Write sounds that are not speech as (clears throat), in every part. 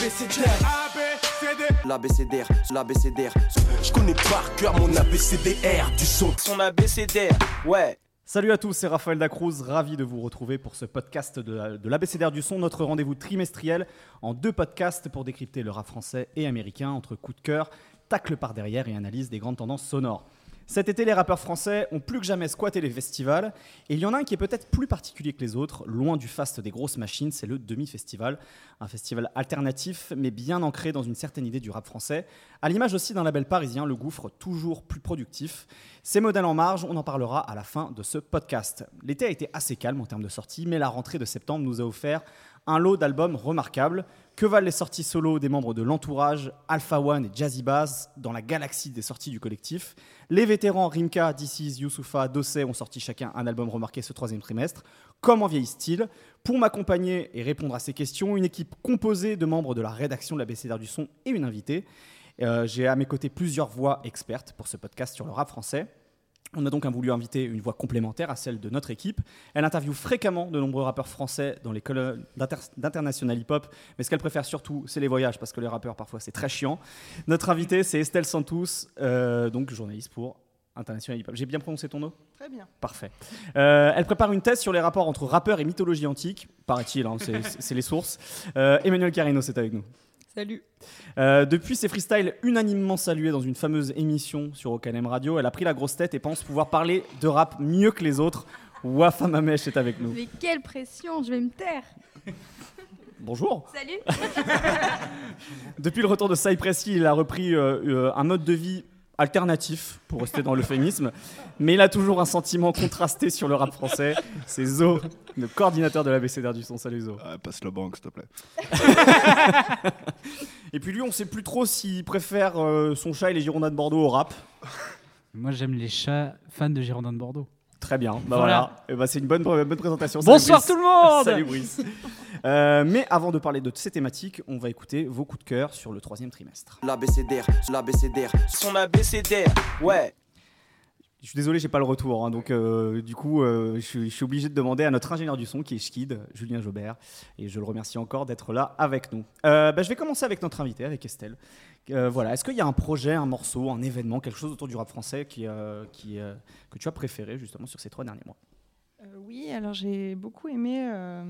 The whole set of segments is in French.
l'ABCDR. L'ABCDR, l'ABCDR. Je connais par cœur mon ABCDR du son. Son ABCDR, ouais. Salut à tous, c'est Raphaël Dacruz, ravi de vous retrouver pour ce podcast de, de l'ABCDR du son, notre rendez-vous trimestriel en deux podcasts pour décrypter le rap français et américain entre coup de cœur, tacle par derrière et analyse des grandes tendances sonores. Cet été, les rappeurs français ont plus que jamais squatté les festivals, et il y en a un qui est peut-être plus particulier que les autres, loin du faste des grosses machines, c'est le Demi-Festival, un festival alternatif, mais bien ancré dans une certaine idée du rap français, à l'image aussi d'un label parisien, le Gouffre, toujours plus productif. Ces modèles en marge, on en parlera à la fin de ce podcast. L'été a été assez calme en termes de sorties, mais la rentrée de septembre nous a offert un lot d'albums remarquables. Que valent les sorties solo des membres de l'entourage, Alpha One et Jazzy Bass, dans la galaxie des sorties du collectif? Les vétérans Rimka, DC's, Youssoufa, Dossé ont sorti chacun un album remarqué ce troisième trimestre. Comment vieillissent-ils? Pour m'accompagner et répondre à ces questions, une équipe composée de membres de la rédaction de la BCDR du son et une invitée. Euh, J'ai à mes côtés plusieurs voix expertes pour ce podcast sur le rap français. On a donc voulu inviter une voix complémentaire à celle de notre équipe. Elle interviewe fréquemment de nombreux rappeurs français dans les colonnes d'international hip-hop, mais ce qu'elle préfère surtout, c'est les voyages, parce que les rappeurs, parfois, c'est très chiant. Notre invitée, c'est Estelle Santos, euh, donc journaliste pour International Hip-Hop. J'ai bien prononcé ton nom? Très bien. Parfait. Euh, elle prépare une thèse sur les rapports entre rappeurs et mythologie antique, paraît-il, hein, c'est les sources. Euh, Emmanuel Carino, c'est avec nous. Salut. Euh, depuis ses freestyles unanimement salués dans une fameuse émission sur OKLM Radio, elle a pris la grosse tête et pense pouvoir parler de rap mieux que les autres. Wafa Mamesh est avec nous. Mais quelle pression, je vais me taire. (laughs) Bonjour. Salut. (laughs) Depuis le retour de Cypress Hill, il a repris euh, euh, un mode de vie alternatif, pour rester dans l'euphémisme, mais il a toujours un sentiment contrasté sur le rap français. C'est Zo, le coordinateur de l'ABCDR du son. Salut Zo. Ah, passe le banque, s'il te plaît. (laughs) Et puis lui, on sait plus trop s'il préfère euh, son chat et les Girondins de Bordeaux au rap. Moi, j'aime les chats fans de Girondins de Bordeaux. Très bien, bah voilà. Voilà. Eh ben, c'est une bonne, bonne présentation. Bonsoir tout le monde (laughs) Salut Brice. Euh, mais avant de parler de ces thématiques, on va écouter vos coups de cœur sur le troisième trimestre. L'ABCDR, l'ABCDR. Son ABCDR, ouais. Je suis désolé, j'ai pas le retour, hein, donc euh, du coup, euh, je, suis- je suis obligé de demander à notre ingénieur du son, qui est Schkid, Julien Jobert, et je le remercie encore d'être là avec nous. Euh, bah, je vais commencer avec notre invité, avec Estelle. Euh, voilà, est-ce qu'il y a un projet, un morceau, un événement, quelque chose autour du rap français qui, euh, qui, euh, que tu as préféré justement sur ces trois derniers mois? Euh, oui, alors j'ai beaucoup aimé euh,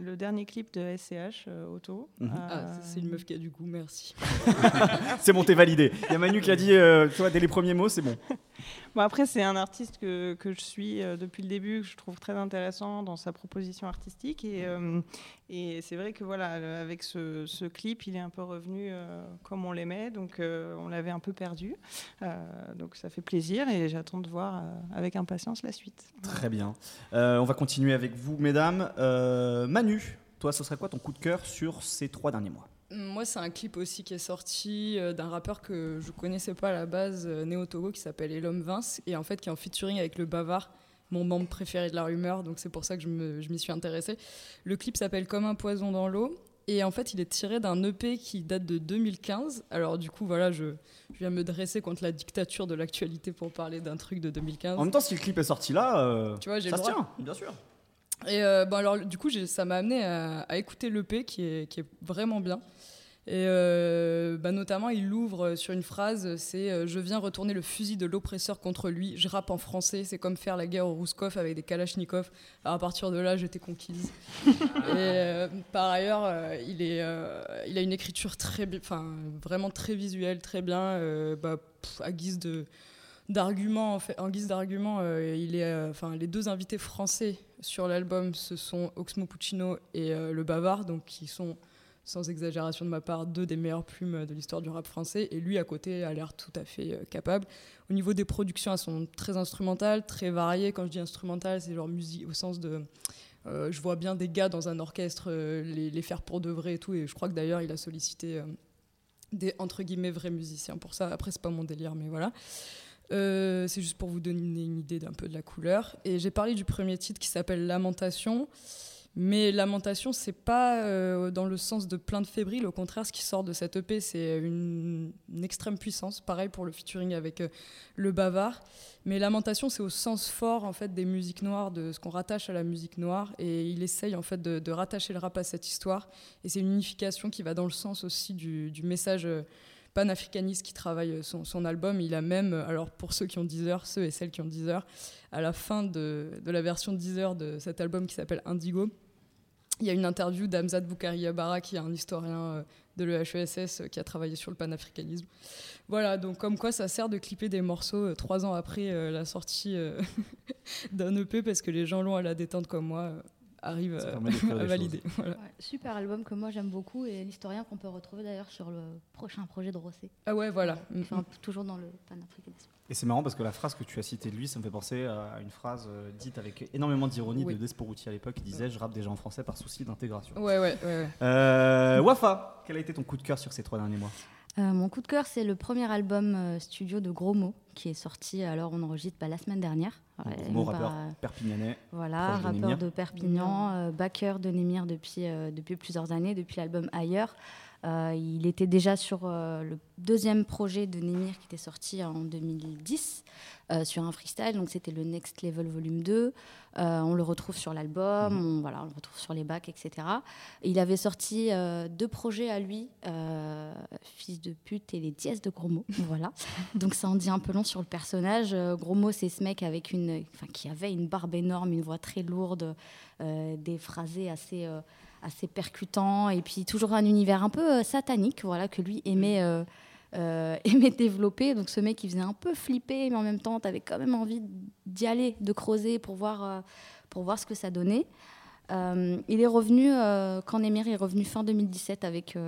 le dernier clip de SCH, euh, Auto. Mhm. Ah, Euh, c'est une meuf qui a du goût, merci. (laughs) C'est bon, t'es validé. Il y a Manu qui a dit, euh, tu vois, dès les premiers mots, c'est bon. (laughs) Bon, après, c'est un artiste que, que je suis euh, depuis le début, que je trouve très intéressant dans sa proposition artistique. Et, euh, et c'est vrai que voilà, le- avec ce, ce clip, il est un peu revenu euh, comme on l'aimait. Donc, euh, on l'avait un peu perdu. Euh, donc, ça fait plaisir et j'attends de voir euh, avec impatience la suite. Très bien. Euh, on va continuer avec vous, mesdames. Euh, Manu, toi, ce serait quoi ton coup de cœur sur ces trois derniers mois? Moi, c'est un clip aussi qui est sorti euh, d'un rappeur que je connaissais pas à la base, euh, néo-togo, qui s'appelle Elom Vince, et en fait qui est en featuring avec le Bavard, mon membre préféré de la rumeur, donc c'est pour ça que je m'y suis intéressée. Le clip s'appelle Comme un poison dans l'eau, et en fait, il est tiré d'un EP qui date de 2015. Alors du coup, voilà, je, je viens me dresser contre la dictature de l'actualité pour parler d'un truc de 2015. En même temps, si le clip est sorti là, euh, Tu vois, j'ai ça le se droit. tient, bien sûr. Et euh, bon, alors, du coup, ça m'a amené à, à écouter l'EP qui est, qui est vraiment bien. Et euh, bah, notamment, il l'ouvre sur une phrase c'est euh, Je viens retourner le fusil de l'oppresseur contre lui. Je rappe en français, c'est comme faire la guerre au Rouskov avec des Kalachnikov. Alors, à partir de là, j'étais conquise. Euh, par ailleurs, euh, il, est, euh, il a une écriture très, vraiment très visuelle, très bien, euh, bah, à guise de d'argument en, guise d'argument euh, il est euh, les deux invités français sur l'album ce sont Oxmo Puccino et euh, le Bavard donc qui sont sans exagération de ma part deux des meilleures plumes de l'histoire du rap français. Et lui à côté a l'air tout à fait capable. Au niveau des productions elles sont très instrumentales très variées. Quand je dis instrumentales c'est genre musique au sens de je vois bien des gars dans un orchestre les, les faire pour de vrai et tout. Et je crois que d'ailleurs il a sollicité des entre guillemets vrais musiciens pour ça. Après c'est pas mon délire mais voilà euh, c'est juste pour vous donner une idée d'un peu de la couleur. Et j'ai parlé du premier titre qui s'appelle Lamentation. Mais Lamentation, c'est pas euh, dans le sens de plainte fébrile. Au contraire, ce qui sort de cette EP, c'est une, extrême puissance. Pareil pour le featuring avec euh, le bavard. Mais Lamentation, c'est au sens fort en fait des musiques noires, de ce qu'on rattache à la musique noire. Et il essaye en fait de, rattacher le rap à cette histoire. Et c'est une unification qui va dans le sens aussi du, message. Panafricaniste qui travaille son, son album. Il a même, alors pour ceux qui ont 10 heures, ceux et celles qui ont 10 heures, à la fin de, la version 10 heures de cet album qui s'appelle Indigo, il y a une interview d'Amzad Boukari Yabara, qui est un historien euh, de l'EHESS euh, qui a travaillé sur le panafricanisme. Voilà, donc comme quoi ça sert de clipper des morceaux euh, trois ans après euh, la sortie euh, (laughs) d'un EP parce que les gens longs à la détente comme moi Ça euh, (laughs) à valider. Voilà. Ouais, super album que moi j'aime beaucoup et l'historien qu'on peut retrouver d'ailleurs sur le prochain projet de Rosset. Ah ouais, voilà. Enfin, toujours dans le panafricanisme. Et c'est marrant parce que la phrase que tu as citée de lui, ça me fait penser à une phrase euh, dite avec énormément d'ironie Oui. de Desporuti à l'époque qui disait Je rappe déjà en français par souci d'intégration. Ouais, ouais, ouais. ouais. Euh, Wafa, quel a été ton coup de cœur sur ces trois derniers mois? Euh, mon coup de cœur, c'est le premier album euh, studio de Gros Mots qui est sorti, alors on enregistre bah, la semaine dernière. Ouais, Gros non pas- rappeur perpignanais. Voilà, de rappeur de Perpignan, euh, backer de Némir depuis, euh, depuis plusieurs années, depuis l'album Ailleurs. Euh, il était déjà sur euh, le deuxième projet de Némir qui était sorti en 2010 euh, sur un freestyle, donc c'était le Next Level Volume 2. Euh, on le retrouve sur l'album, on, voilà, on le retrouve sur les bacs, etc. Il avait sorti deux projets à lui, Fils de pute et les dièses de Gros mots. (laughs) Voilà. Donc ça en dit un peu long sur le personnage. Gros mot, c'est ce mec avec une, enfin, qui avait une barbe énorme, une voix très lourde, des phrasés assez, assez percutants, et puis toujours un univers un peu euh, satanique, voilà, que lui aimait. euh, euh, (laughs) aimait développer. Donc ce mec, il faisait un peu flipper, mais en même temps, tu avais quand même envie d'y aller, de creuser pour voir, euh, pour voir ce que ça donnait. Euh, il est revenu, quand Némir est revenu fin 2017 avec,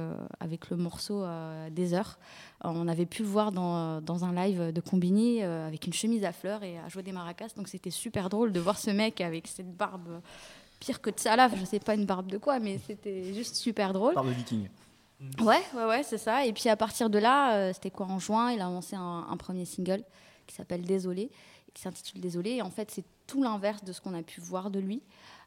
avec le morceau Des Heures. On avait pu le voir dans, dans un live de Combini avec une chemise à fleurs et à jouer des maracas. Donc c'était super drôle de voir ce mec avec cette barbe pire que de Salaf. Je sais pas une barbe de quoi, mais c'était juste super drôle. Par le viking. Ouais, ouais, ouais, c'est ça. Et puis à partir de là, euh, c'était quoi en juin Il a lancé un, un premier single qui s'appelle Désolé, qui s'intitule Désolé. Et en fait, c'est tout l'inverse de ce qu'on a pu voir de lui.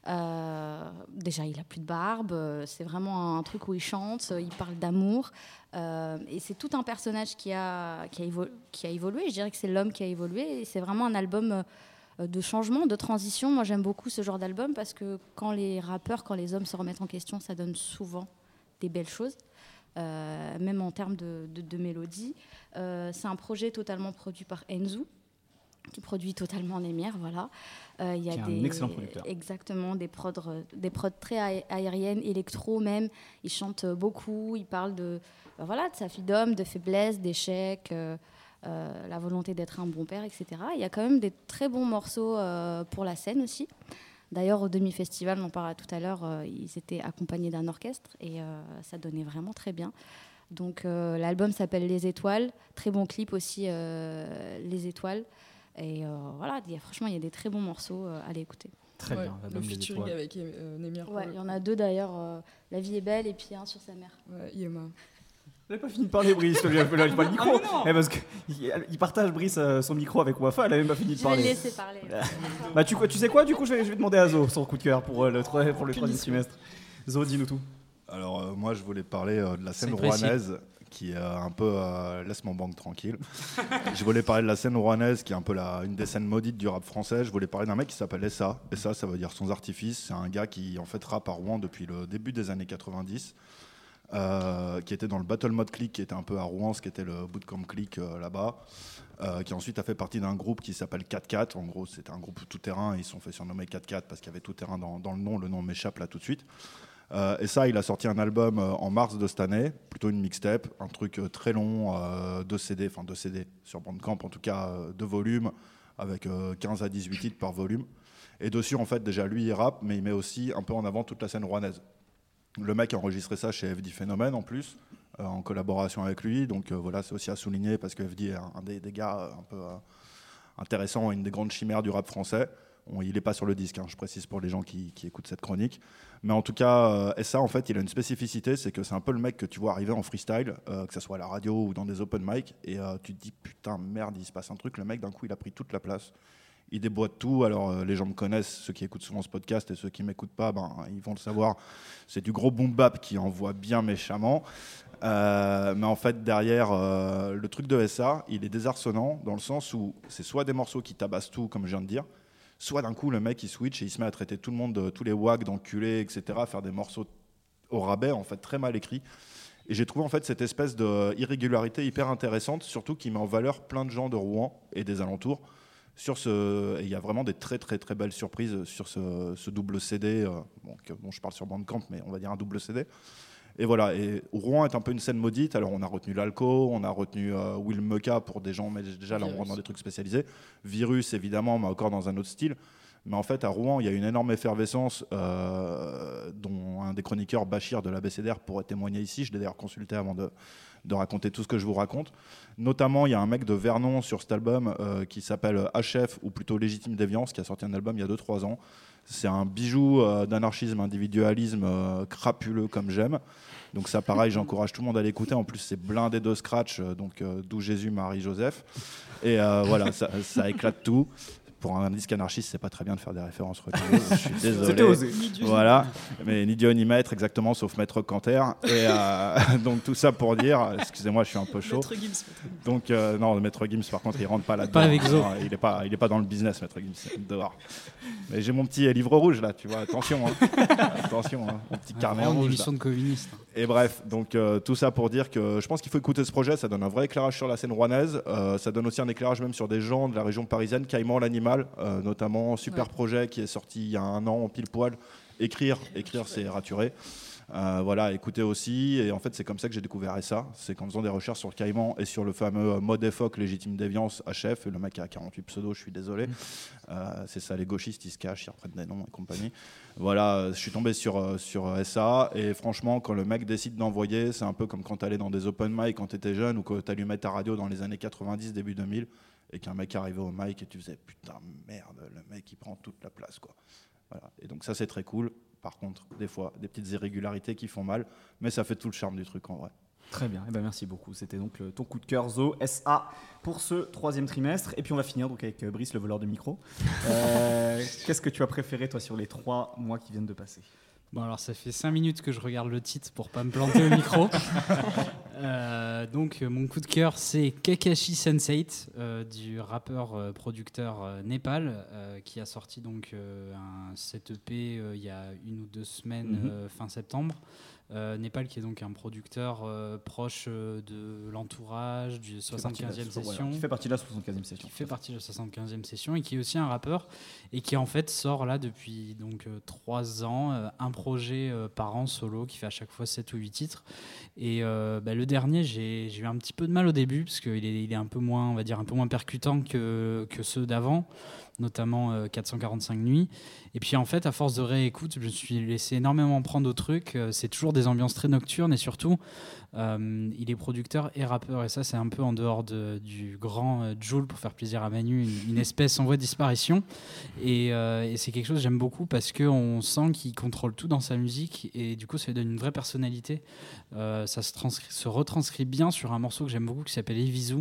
Euh, déjà, il a plus de barbe. euh, C'est vraiment un truc où il chante, il parle d'amour. euh, et c'est tout un personnage qui a, qui, a évo- qui a évolué. Je dirais que c'est l'homme qui a évolué. Et c'est vraiment un album euh, de changement, de transition. Moi, j'aime beaucoup ce genre d'album parce que quand les rappeurs, quand les hommes se remettent en question, ça donne souvent des belles choses. Euh, même en termes de, de- de mélodie. Euh, c'est un projet totalement produit par Enzu, qui produit totalement Némir, voilà. Euh, Il y a Qui est un des, excellent producteur. Exactement, des prods, euh, des prods très aé- aériennes, électro même. Il chante euh, beaucoup, il parle de, voilà, de sa fille d'homme, de faiblesse, d'échec, euh, la volonté d'être un bon père, etc. Il y a quand même des très bons morceaux euh, pour la scène aussi. D'ailleurs, au demi-festival, on en parlait tout à l'heure, euh, ils étaient accompagnés d'un orchestre et euh, ça donnait vraiment très bien. Donc euh, l'album s'appelle Les Étoiles, très bon clip aussi, euh, Les Étoiles. Et euh, voilà, il y a, franchement, il y a des très bons morceaux euh, à aller écouter. Très Ouais, bien. le featuring étoiles. avec euh, Némir. Ouais, il y en a deux d'ailleurs, euh, La vie est belle et puis un sur sa mère. Ouais, Yema. Elle n'a pas fini de parler, Brice. Lâche pas le micro. Eh, parce qu'il (laughs) il partage, Brice, euh, son micro avec Wafa. Elle a même pas fini de Je vais parler. laisser parler. Bah, tu, tu sais quoi, du coup, je vais, je vais demander à Zo son coup de cœur pour euh, le, pour le troisième trimestre. Zo, dis-nous tout. Alors euh, moi je voulais parler euh, de la scène rouennaise qui est euh, un peu euh, laisse mon banque tranquille. (laughs) je voulais parler de la scène rouennaise qui est un peu la, une des scènes maudites du rap français. Je voulais parler d'un mec qui s'appelle Essa. Essa ça veut dire sans artifice. C'est un gars qui en fait rappe à Rouen depuis le début des années 90. Euh, qui était dans le Battle Mode Click, qui était un peu à Rouen, ce qui était le bootcamp Click euh, là-bas, euh, qui ensuite a fait partie d'un groupe qui s'appelle 4-4. En gros, c'était un groupe tout-terrain, ils se sont fait surnommer 4-4 parce qu'il y avait tout-terrain dans, dans le nom, le nom m'échappe là tout de suite. Et ça, il a sorti un album en mars de cette année, plutôt une mixtape, un truc très long, deux CD, enfin deux CD sur Bandcamp, en tout cas deux volumes, avec euh, 15 à 18 titres par volume. Et dessus, en fait, déjà, lui, il rappe, mais il met aussi un peu en avant toute la scène rouennaise. Le mec a enregistré ça chez FD Phénomène, en plus, euh, en collaboration avec lui. Donc euh, voilà, c'est aussi à souligner, parce que FD est un, des, gars euh, un peu intéressants, une des grandes chimères du rap français. Il n'est pas sur le disque, hein, je précise pour les gens qui, écoutent cette chronique. Mais en tout cas, et ça, en fait, il a une spécificité, c'est que c'est un peu le mec que tu vois arriver en freestyle, que ce soit à la radio ou dans des open mic, et tu te dis putain, merde, il se passe un truc. Le mec, d'un coup, il a pris toute la place. Il déboîte tout. Alors, euh, les gens me connaissent, ceux qui écoutent souvent ce podcast et ceux qui m'écoutent pas, ben, ils vont le savoir. C'est du gros boom bap qui envoie bien méchamment. Euh, mais en fait, derrière euh, le truc de SA, il est désarçonnant dans le sens où c'est soit des morceaux qui tabassent tout, comme je viens de dire, soit d'un coup le mec il switch et il se met à traiter tout le monde, de- tous les wags d'enculés, etc., à faire des morceaux au rabais, en fait, très mal écrits. Et j'ai trouvé en fait cette espèce d'irrégularité hyper intéressante, surtout qui met en valeur plein de gens de Rouen et des alentours. Sur ce, et il y a vraiment des très très très belles surprises sur ce, ce double CD. euh, bon, que- bon, je parle sur Bandcamp, mais on va dire un double CD. Et voilà, et Rouen est un peu une scène maudite. Alors on a retenu l'Alco, on a retenu euh, Will Mecca pour des gens, mais déjà là on rentre dans des trucs spécialisés. Virus évidemment, mais encore dans un autre style. Mais en fait, à Rouen, il y a une énorme effervescence euh, dont un des chroniqueurs, Bachir de l'ABCDR, pourrait témoigner ici. Je l'ai d'ailleurs consulté avant de, de raconter tout ce que je vous raconte. Notamment, il y a un mec de Vernon sur cet album euh, qui s'appelle HF, ou plutôt Légitime Déviance, qui a sorti un album il y a 2-3 ans. C'est un bijou euh, d'anarchisme, individualisme euh, crapuleux comme j'aime. Donc ça, pareil, j'encourage tout le monde à l'écouter. En plus, c'est blindé de scratch, donc d'où Jésus, Marie, Joseph. Et voilà, ça éclate tout. Pour un disque anarchiste, c'est pas très bien de faire des références (laughs) religieuses. Je suis désolé. C'était osé. Voilà, mais ni Dieu ni maître, exactement, sauf Maître Canter. Et euh, (laughs) donc tout ça pour dire, excusez-moi, je suis un peu chaud. Maître Gims. Donc euh, non, Maître Gims, par contre, il rentre pas là-dedans. Pas avec Zo. Il est pas, il est pas dans le business, Maître Gims. Dehors. Mais j'ai mon petit livre rouge là, tu vois. Attention, hein. (laughs) attention, hein. mon petit carnet Vraiment une rouge. là. émission de communistes. Et bref, donc euh, tout ça pour dire que je pense qu'il faut écouter ce projet. Ça donne un vrai éclairage sur la scène rouennaise. Euh, ça donne aussi un éclairage même sur des gens de la région parisienne, Caïman l'animal, euh, notamment super Ouais. projet qui est sorti il y a un an pile poil. Écrire, écrire, c'est raturé. Euh, voilà, écoutez aussi. Et en fait, c'est comme ça que j'ai découvert ça. C'est qu'en faisant des recherches sur le Caïman et sur le fameux euh, mode EFOC, légitime déviance, HF, le mec a 48 pseudos, je suis désolé. Euh, c'est ça, les gauchistes, ils se cachent, ils reprennent des noms et compagnie. Voilà, je suis tombé sur, sur SA. Et franchement, quand le mec décide d'envoyer, c'est un peu comme quand tu allais dans des open mic quand tu étais jeune ou quand tu allumais ta radio dans les années 90, début 2000, et qu'un mec arrivait au mic et tu faisais putain, merde, le mec il prend toute la place. quoi. Voilà. Et donc ça, c'est très cool. Par contre, des fois, des petites irrégularités qui font mal, mais ça fait tout le charme du truc en vrai. Très bien, eh ben merci beaucoup. C'était donc le- ton coup de cœur Zo SA pour ce troisième trimestre. Et puis on va finir donc avec euh, Brice, le voleur de micro. Euh, (laughs) Qu'est-ce que tu as préféré toi sur les trois mois qui viennent de passer? Bon, alors ça fait 5 minutes que je regarde le titre pour pas me planter au micro. (laughs) Euh, donc, mon coup de cœur, c'est Kakashi Sensate, euh, du rappeur euh, producteur Népal, qui a sorti donc un 7 EP il y a une ou deux semaines, Mhm. fin septembre. Euh, Népal, qui est donc un producteur euh, proche euh, de l'entourage, du Qui fait partie de la- 75e voilà, session. Qui fait partie de la 75e session. qui fait partie de la 75e session et qui est aussi un rappeur et qui en fait sort là depuis donc euh, trois ans un projet par an solo qui fait à chaque fois 7 ou 8 titres. Et bah, le dernier j'ai j'ai eu un petit peu de mal au début parce qu'il est, il est un peu moins on va dire un peu moins percutant que, que ceux d'avant notamment euh, 445 nuits et puis en fait à force de réécoute je me suis laissé énormément prendre au truc Euh, c'est toujours des ambiances très nocturnes et surtout euh, il est producteur et rappeur, et ça, c'est un peu en dehors de- du grand euh, Joule pour faire plaisir à Manu, une, espèce en voie de disparition. Et, euh, c'est quelque chose que j'aime beaucoup parce qu'on sent qu'il contrôle tout dans sa musique, et du coup, ça lui donne une vraie personnalité. Euh, ça se, transcrit- se retranscrit bien sur un morceau que j'aime beaucoup qui s'appelle Evisu.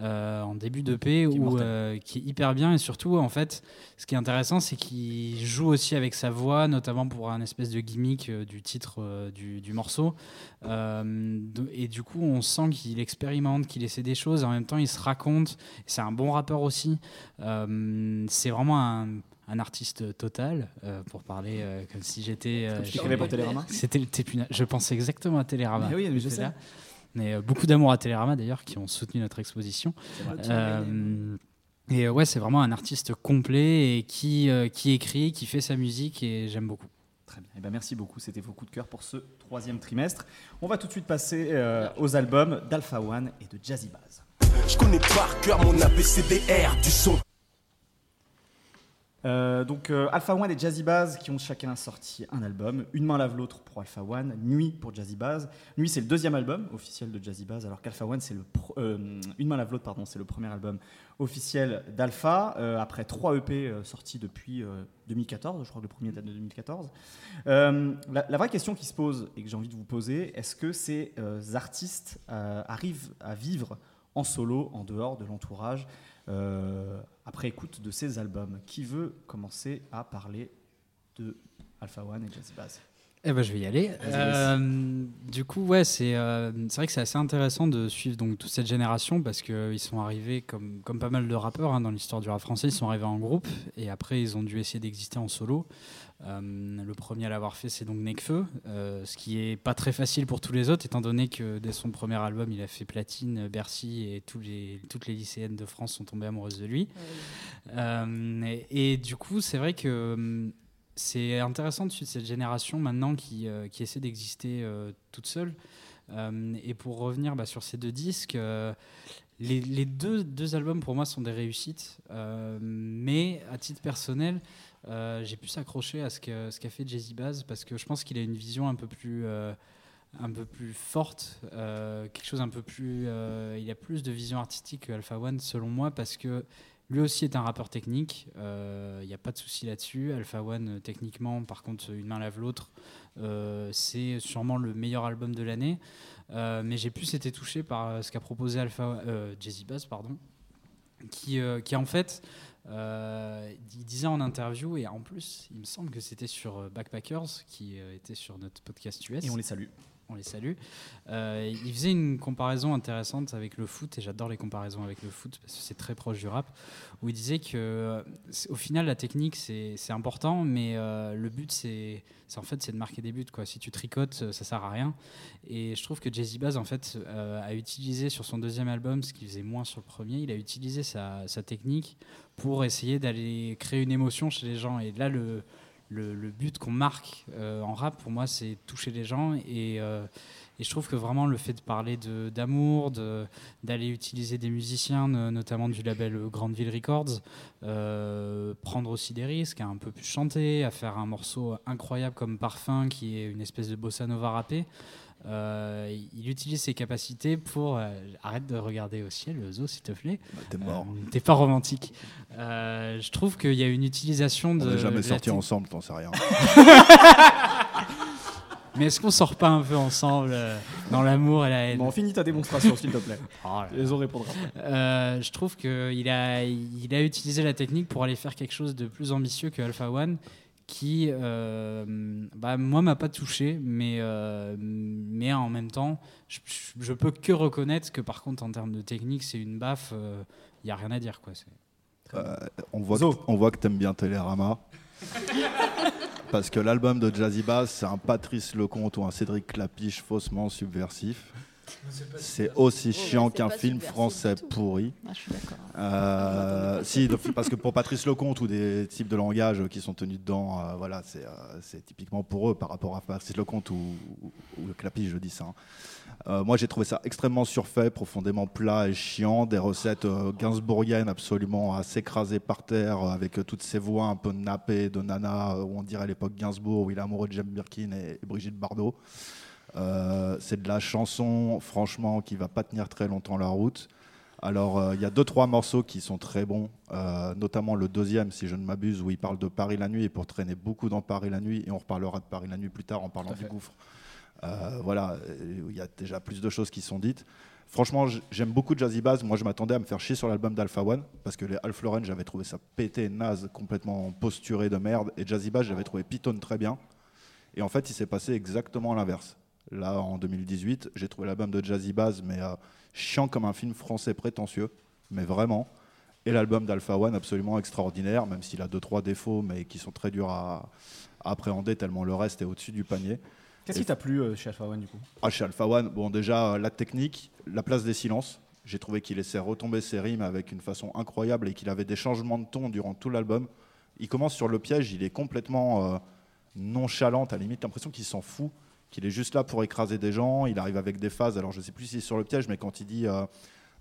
Euh, en début où, mortel. euh, qui est hyper bien, et surtout, en fait, ce qui est intéressant, c'est qu'il joue aussi avec sa voix, notamment pour un espèce de gimmick euh, du titre du, du morceau. De- et du coup, on sent qu'il expérimente, qu'il essaie des choses. Et en même temps, il se raconte. C'est un bon rappeur aussi. C'est vraiment un, un artiste total, euh, pour parler euh, comme si j'étais. euh, Télérama C'était le Tépuna. Je pensais exactement à Télérama. Mais oui, mais je sais. là. Mais euh, beaucoup d'amour à Télérama d'ailleurs, qui ont soutenu notre exposition. Euh, et euh, ouais, c'est vraiment un artiste complet et qui, euh, qui écrit, qui fait sa musique et j'aime beaucoup. Très bien. Eh ben, merci beaucoup. C'était vos coups de cœur pour ce troisième trimestre. On va tout de suite passer euh, aux albums d'Alpha One et de Jazzy Bass. Je connais par cœur mon ABCDR du son. Euh, donc euh, Alpha One et Jazzy Bass qui ont chacun sorti un album. Une main lave l'autre pour Alpha One, Nuit pour Jazzy Bass. Nuit c'est le deuxième album officiel de Jazzy Bass, alors qu'Alpha One c'est le euh, Une main lave l'autre pardon c'est le premier album officiel d'Alpha après trois EP sortis depuis euh, 2014. Je crois que le premier date de 2014. Euh, la, la vraie question qui se pose et que j'ai envie de vous poser, est-ce que ces artistes arrivent à vivre en solo, en dehors de l'entourage? Euh, après écoute de ces albums. Qui veut commencer à parler de Alpha One et Jazzy Bass? Eh ben, je vais y aller. Euh, du coup, ouais, c'est euh, c'est vrai que c'est assez intéressant de suivre donc toute cette génération parce qu'ils sont arrivés comme, comme pas mal de rappeurs hein, dans l'histoire du rap français. Ils sont arrivés en groupe et après ils ont dû essayer d'exister en solo. Euh, le premier à l'avoir fait, c'est donc Nekfeu, euh, ce qui est pas très facile pour tous les autres, étant donné que dès son premier album, il a fait Platine, Bercy et tous les, toutes les lycéennes de France sont tombées amoureuses de lui. Euh, et, et du coup, c'est vrai que c'est intéressant de suivre cette génération maintenant qui, qui essaie d'exister toute seule. Et pour revenir bah, sur ces deux disques, les, les deux, deux albums pour moi sont des réussites. Mais à titre personnel, euh, j'ai pu s'accrocher à ce qu'a fait Jay-Z Baz parce que je pense qu'il a une vision un peu plus. euh, forte, euh, quelque chose un peu plus. il a plus de vision artistique que Alpha One, selon moi, parce que lui aussi est un rappeur technique, il n'y a pas de souci là-dessus. Alpha One, techniquement, par contre, une main lave l'autre, c'est sûrement le meilleur album de l'année. Mais j'ai plus été touché par ce qu'a proposé Alpha, Jay-Z Bass, pardon, qui en fait, euh, il disait en interview, et en plus, il me semble que c'était sur euh, Backpackers, qui euh, était sur notre podcast US Et on les salue. On les salue. Euh, il faisait une comparaison intéressante avec le foot, et j'adore les comparaisons avec le foot parce que c'est très proche du rap, où il disait que au final la technique c'est important, mais euh, le but c'est en fait c'est de marquer des buts quoi. Si tu tricotes, ça sert à rien. Et je trouve que Jay Z Baz en fait euh, a utilisé sur son deuxième album ce qu'il faisait moins sur le premier, il a utilisé sa, sa technique pour essayer d'aller créer une émotion chez les gens. Et là le le, but qu'on marque euh, en rap, pour moi, c'est toucher les gens. Et, euh, je trouve que vraiment le fait de parler d'amour, d'aller utiliser des musiciens, no- notamment du label Grandville Records, euh, prendre aussi des risques, à un peu plus chanter, à faire un morceau incroyable comme Parfum, qui est une espèce de bossa nova rappée. Euh, il utilise ses capacités pour. euh, arrête de regarder au ciel, Zo, s'il te plaît. Bah, T'es mort. Euh, T'es pas romantique. Euh, je trouve qu'il y a une utilisation de. On n'est jamais sortis ensemble, t'en sais rien. (laughs) Mais est-ce qu'on sort pas un peu ensemble euh, dans l'amour et la haine? Bon, finis ta démonstration, s'il te plaît. (laughs) Oh. Les autres répondront. Euh, je trouve qu'il a, il a utilisé la technique pour aller faire quelque chose de plus ambitieux que Alpha One, qui, euh, bah, moi, m'a pas touché, mais, euh, mais en même temps, je, je- peux que reconnaître que par contre, en termes de technique, c'est une baffe, il n'y a rien à dire. Quoi. C'est- Euh, on, voit que, on voit que t'aimes bien Télérama. (laughs) Parce que l'album de Jazzy Bass, c'est un Patrice Lecomte ou un Cédric Clapiche faussement subversif. C'est aussi chiant Oh, c'est qu'un film français pourri. Ah, je suis d'accord. Euh, si, parce que pour Patrice Lecomte ou des types de langage qui sont tenus dedans, euh, voilà, c'est euh, c'est typiquement pour eux par rapport à Patrice Lecomte ou, ou, ou le Clapiche, je dis ça. hein. Euh, moi, j'ai trouvé ça extrêmement surfait, profondément plat et chiant, des recettes gainsbourgiennes absolument à s'écraser par terre, avec toutes ces voix un peu nappées de Nana, où on dirait à l'époque Gainsbourg, où il est amoureux de Jane Birkin et, et Brigitte Bardot. Euh, c'est de la chanson, franchement, qui va pas tenir très longtemps la route. Alors, euh, il y a deux, trois morceaux qui sont très bons, euh, notamment le deuxième, si je ne m'abuse, où il parle de Paris la nuit et pour traîner beaucoup dans Paris la nuit. Et on reparlera de Paris la nuit plus tard en parlant du gouffre. Euh, voilà, il y a déjà plus de choses qui sont dites. Franchement, j'aime beaucoup Jazzy Bass. Moi, je m'attendais à me faire chier sur l'album d'Alpha One parce que les Alpha Lauren, j'avais trouvé ça pété, naze, complètement posturé de merde. Et Jazzy Bass, j'avais trouvé Python très bien. Et en fait, il s'est passé exactement l'inverse. Là, en 2018, j'ai trouvé l'album de Jazzy Bass, mais euh, chiant comme un film français prétentieux, mais vraiment. Et l'album d'Alpha One, absolument extraordinaire, même s'il a deux, trois défauts, mais qui sont très durs à, à appréhender, tellement le reste est au-dessus du panier. Qu'est-ce qui t'a plu euh, chez Alpha One, du coup? Ah, chez Alpha One, bon, déjà, euh, la technique, la place des silences. J'ai trouvé qu'il laissait retomber ses rimes avec une façon incroyable et qu'il avait des changements de ton durant tout l'album. Il commence sur le piège, il est complètement euh, nonchalant, à limite l'impression qu'il s'en fout, qu'il est juste là pour écraser des gens. Il arrive avec des phases, alors je sais plus si c'est sur le piège, mais quand il dit euh,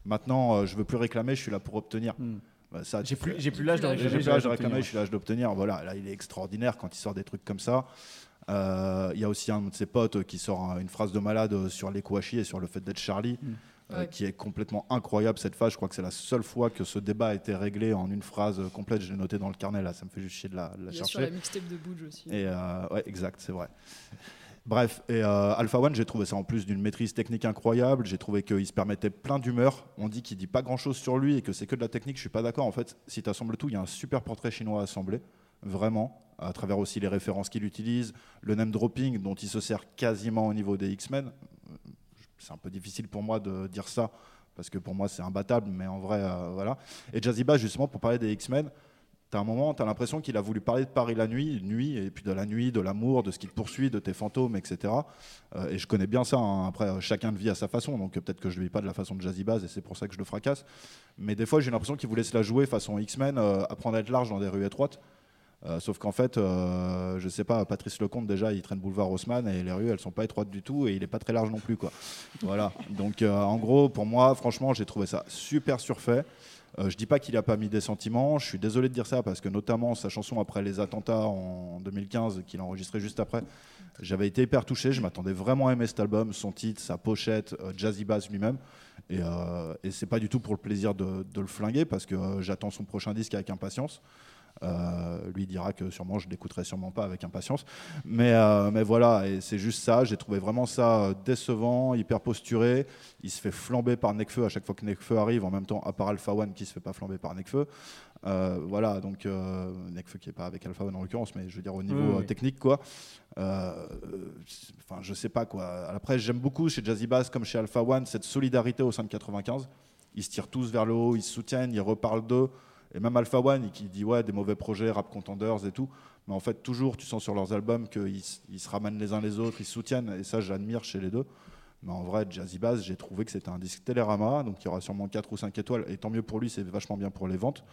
maintenant euh, je veux plus réclamer, je suis là pour obtenir. Hmm. Bah, ça, J'ai plus, j'ai plus l'âge de réclamer. j'ai plus l'âge de réclamer, je suis l'âge d'obtenir. Voilà, là, il est extraordinaire quand il sort des trucs comme ça. Euh, Il y a aussi un de ses potes qui sort un- une phrase de malade sur les Kouachi et sur le fait d'être Charlie, Mm. euh, Ouais. qui est complètement incroyable cette phase. Je crois que c'est la seule fois que ce débat a été réglé en une phrase complète. Je l'ai noté dans le carnet là, ça me fait juste chier de la, de la chercher. la mixtape de Bouge aussi. Et euh, ouais, exact, c'est vrai. Bref, et euh, Alpha One, j'ai trouvé ça en plus d'une maîtrise technique incroyable. J'ai trouvé qu'il se permettait plein d'humeur. On dit qu'il dit pas grand chose sur lui et que c'est que de la technique. Je suis pas d'accord. En fait, si tu assembles tout, il y a un super portrait chinois assemblé, vraiment, à travers aussi les références qu'il utilise, le name dropping dont il se sert quasiment au niveau des X-Men. C'est un peu difficile pour moi de dire ça parce que pour moi c'est imbattable, mais en vrai, euh, voilà. Et Jazzy Bass, justement, pour parler des X-Men, T'as un moment, tu as l'impression qu'il a voulu parler de Paris la nuit, nuit, et puis de la nuit, de l'amour, de ce qui te poursuit, de tes fantômes, etc. Euh, et je connais bien ça. hein. Après, euh, chacun le vit à sa façon, donc euh, peut-être que je le vis pas de la façon de Jazzy Bass, et c'est pour ça que je le fracasse. Mais des fois, j'ai l'impression qu'il voulait se la jouer façon X-Men, apprendre à être large dans des rues étroites. Sauf qu'en fait, euh, je sais pas, Patrice Lecomte déjà, il traîne boulevard Haussmann et les rues, elles sont pas étroites du tout et il est pas très large non plus, quoi. voilà. Donc, en gros, pour moi, franchement, j'ai trouvé ça super surfait. Euh, je dis pas qu'il a pas mis des sentiments. Je suis désolé de dire ça parce que notamment sa chanson après les attentats en 2015 qu'il a enregistré juste après, j'avais été hyper touché. Je m'attendais vraiment à aimer cet album, son titre, sa pochette, euh, Jazzy Bass lui-même. Et, euh, et c'est pas du tout pour le plaisir de, de le flinguer parce que euh, j'attends son prochain disque avec impatience. Euh, lui dira que sûrement je l'écouterai sûrement pas avec impatience. Mais, euh, mais voilà, et c'est juste ça. J'ai trouvé vraiment ça euh, décevant, hyper posturé. Il se fait flamber par Necfeu à chaque fois que Necfeu arrive, en même temps, à part Alpha One qui se fait pas flamber par Necfeu. Euh, voilà, donc euh, Necfeu qui est pas avec Alpha One en l'occurrence, mais je veux dire au niveau Oui, oui. technique, quoi. Euh, Enfin, je sais pas quoi. Après, j'aime beaucoup chez Jazzy Bass comme chez Alpha One cette solidarité au sein de 95. Ils se tirent tous vers le haut, ils se soutiennent, ils reparlent d'eux. Et même Alpha One, qui dit ouais, des mauvais projets, rap contenders et tout. Mais en fait, toujours, tu sens sur leurs albums qu'ils se ramènent les uns les autres, ils se soutiennent. Et ça, j'admire chez les deux. Mais en vrai, Jazzy Bass, j'ai trouvé que c'était un disque Télérama. Donc, il y aura sûrement 4 ou 5 étoiles. Et tant mieux pour lui, c'est vachement bien pour les ventes.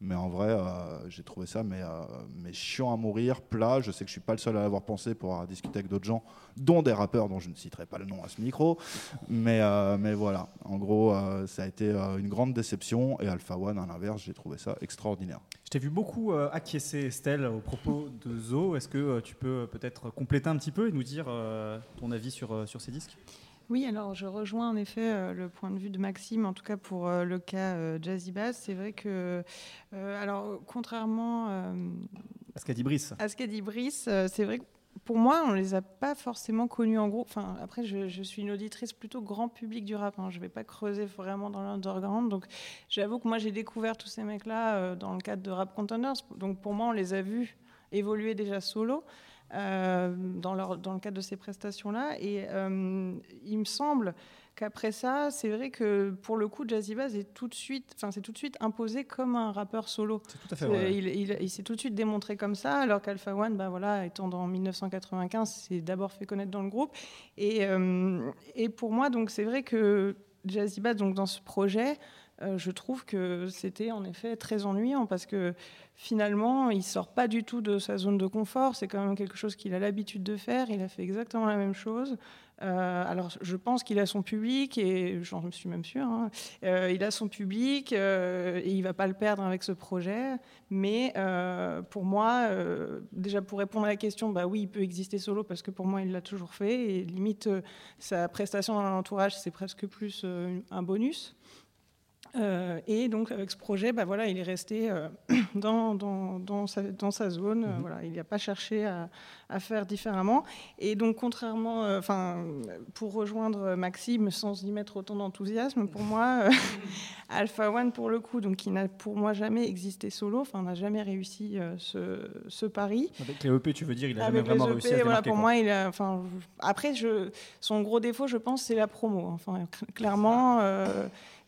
Mais en vrai, euh, j'ai trouvé ça mais, euh, mais chiant à mourir, plat. Je sais que je suis pas le seul à l'avoir pensé pour avoir discuté avec d'autres gens, dont des rappeurs dont je ne citerai pas le nom à ce micro. Mais, euh, mais voilà, en gros, ça a été une grande déception. Et Alpha One, à l'inverse, j'ai trouvé ça extraordinaire. Je t'ai vu beaucoup acquiescer, Estelle, au propos de Zo. Est-ce que tu peux peut-être compléter un petit peu et nous dire ton avis sur, sur ces disques? Oui, alors je rejoins en effet euh, le point de vue de Maxime, en tout cas pour euh, le cas euh, Jazzy Bass. C'est vrai que, euh, alors contrairement euh, Parce qu'a dit Brice. à ce qu'a dit Brice, c'est vrai que pour moi, on les a pas forcément connus en groupe. Enfin, après, je, je suis une auditrice plutôt grand public du rap. hein. Je vais pas creuser vraiment dans l'underground. Donc, j'avoue que moi, j'ai découvert tous ces mecs-là euh, dans le cadre de Rap Contenders. Donc, pour moi, on les a vus évoluer déjà solo. Euh, dans, leur, dans le cadre de ces prestations-là. Et euh, il me semble qu'après ça, c'est vrai que pour le coup, Jazzy Bass est tout de suite, enfin, c'est tout de suite imposé comme un rappeur solo. C'est tout à fait vrai. Il, il- il s'est tout de suite démontré comme ça, alors qu'Alpha One, bah voilà, étant dans 1995, s'est d'abord fait connaître dans le groupe. Et, euh, et pour moi, donc c'est vrai que Jazzy Bass, donc dans ce projet, euh, je trouve que c'était en effet très ennuyant parce que finalement, il sort pas du tout de sa zone de confort. C'est quand même quelque chose qu'il a l'habitude de faire. Il a fait exactement la même chose. Euh, alors, je pense qu'il a son public et j'en suis même sûre. hein. Euh, il a son public et il va pas le perdre avec ce projet. Mais pour moi, déjà pour répondre à la question, bah oui, il peut exister solo parce que pour moi, il l'a toujours fait et limite sa prestation dans l'entourage, c'est presque plus un bonus. Euh, et donc avec ce projet, bah voilà, il est resté euh, (clears throat) dans, dans, dans, sa, dans sa zone. euh, voilà, il n'a pas cherché à, à faire différemment. Et donc contrairement, enfin, pour rejoindre Maxime sans y mettre autant d'enthousiasme, pour moi, (laughs) Alpha One pour le coup, donc qui n'a pour moi jamais existé solo, enfin n'a jamais réussi ce, ce pari. Avec les EP, tu veux dire, il a jamais vraiment les réussi EP, à voilà, pour quoi. moi, il a, enfin, après, je, son gros défaut, je pense, c'est la promo. Enfin, cl- clairement,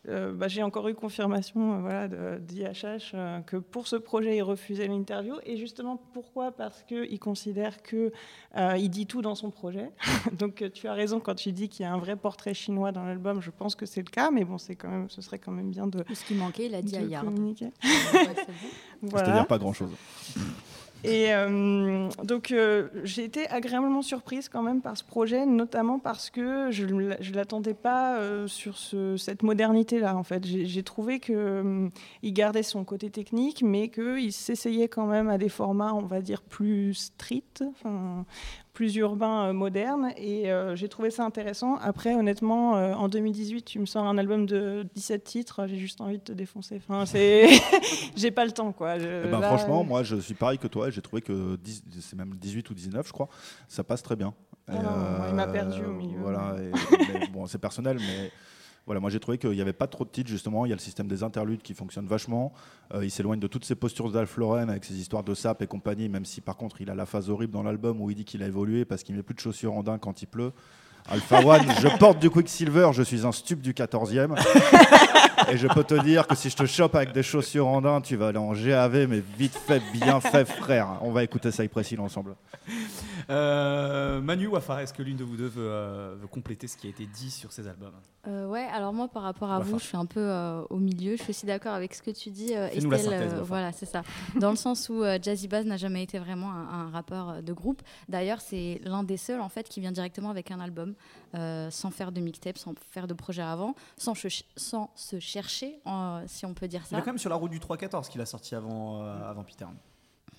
euh, bah, j'ai encore eu confirmation euh, voilà, de- d'IHH euh, que pour ce projet, il refusait l'interview. Et justement, pourquoi? Parce qu'il considère que euh, il dit tout dans son projet. (laughs) Donc, tu as raison quand tu dis qu'il y a un vrai portrait chinois dans l'album. Je pense que c'est le cas, mais bon, c'est quand même, ce serait quand même bien de, Ce qui manquait, il a dit à Yard. (laughs) Voilà. C'est-à-dire pas grand-chose. Et euh, donc, euh, j'ai été agréablement surprise quand même par ce projet, notamment parce que je ne l'attendais pas euh, sur ce- cette modernité-là. En fait, j'ai trouvé qu'il gardait son côté technique, mais qu'il s'essayait quand même à des formats, on va dire, plus enfin, plus urbain, moderne. Et j'ai trouvé ça intéressant. Après, honnêtement, en 2018, tu me sors un album de 17 titres, j'ai juste envie de te défoncer. Enfin, c'est... (laughs) (laughs) j'ai pas le temps, quoi. Eh ben, franchement, moi, je suis pareil que toi. J'ai trouvé que c'est même 18 ou 19, je crois. Ça passe très bien. Ah il m'a perdu au milieu. Voilà, (laughs) bon, c'est personnel, mais voilà, moi j'ai trouvé qu'il n'y avait pas trop de titres justement. Il y a le système des interludes qui fonctionne vachement. Euh, il s'éloigne de toutes ses postures d'Alf Lauren avec ses histoires de sap et compagnie, même si par contre il a la phase horrible dans l'album où il dit qu'il a évolué parce qu'il met plus de chaussures en daim quand il pleut. Alpha One, je porte du Quicksilver, je suis un stup du 14e. Et je peux te dire que si je te chope avec des chaussures en daim, tu vas aller en GAV, mais vite fait, bien fait, frère. On va écouter ça précis ensemble. Euh, Manu ou Afar, est-ce que l'une de vous deux euh, veut, compléter ce qui a été dit sur ces albums euh, Ouais, alors moi par rapport à vous, je suis un peu euh, au milieu. Je suis aussi d'accord avec ce que tu dis, Estelle. voilà, c'est ça. Dans le sens où Jazzy Bass n'a jamais été vraiment un, rappeur de groupe. D'ailleurs, c'est l'un des seuls en fait qui vient directement avec un album, sans faire de mixtape, sans faire de projet avant, sans, sans se chercher, si on peut dire ça. Il est quand même sur la route du 3-14 qu'il a sorti avant, avant Peter.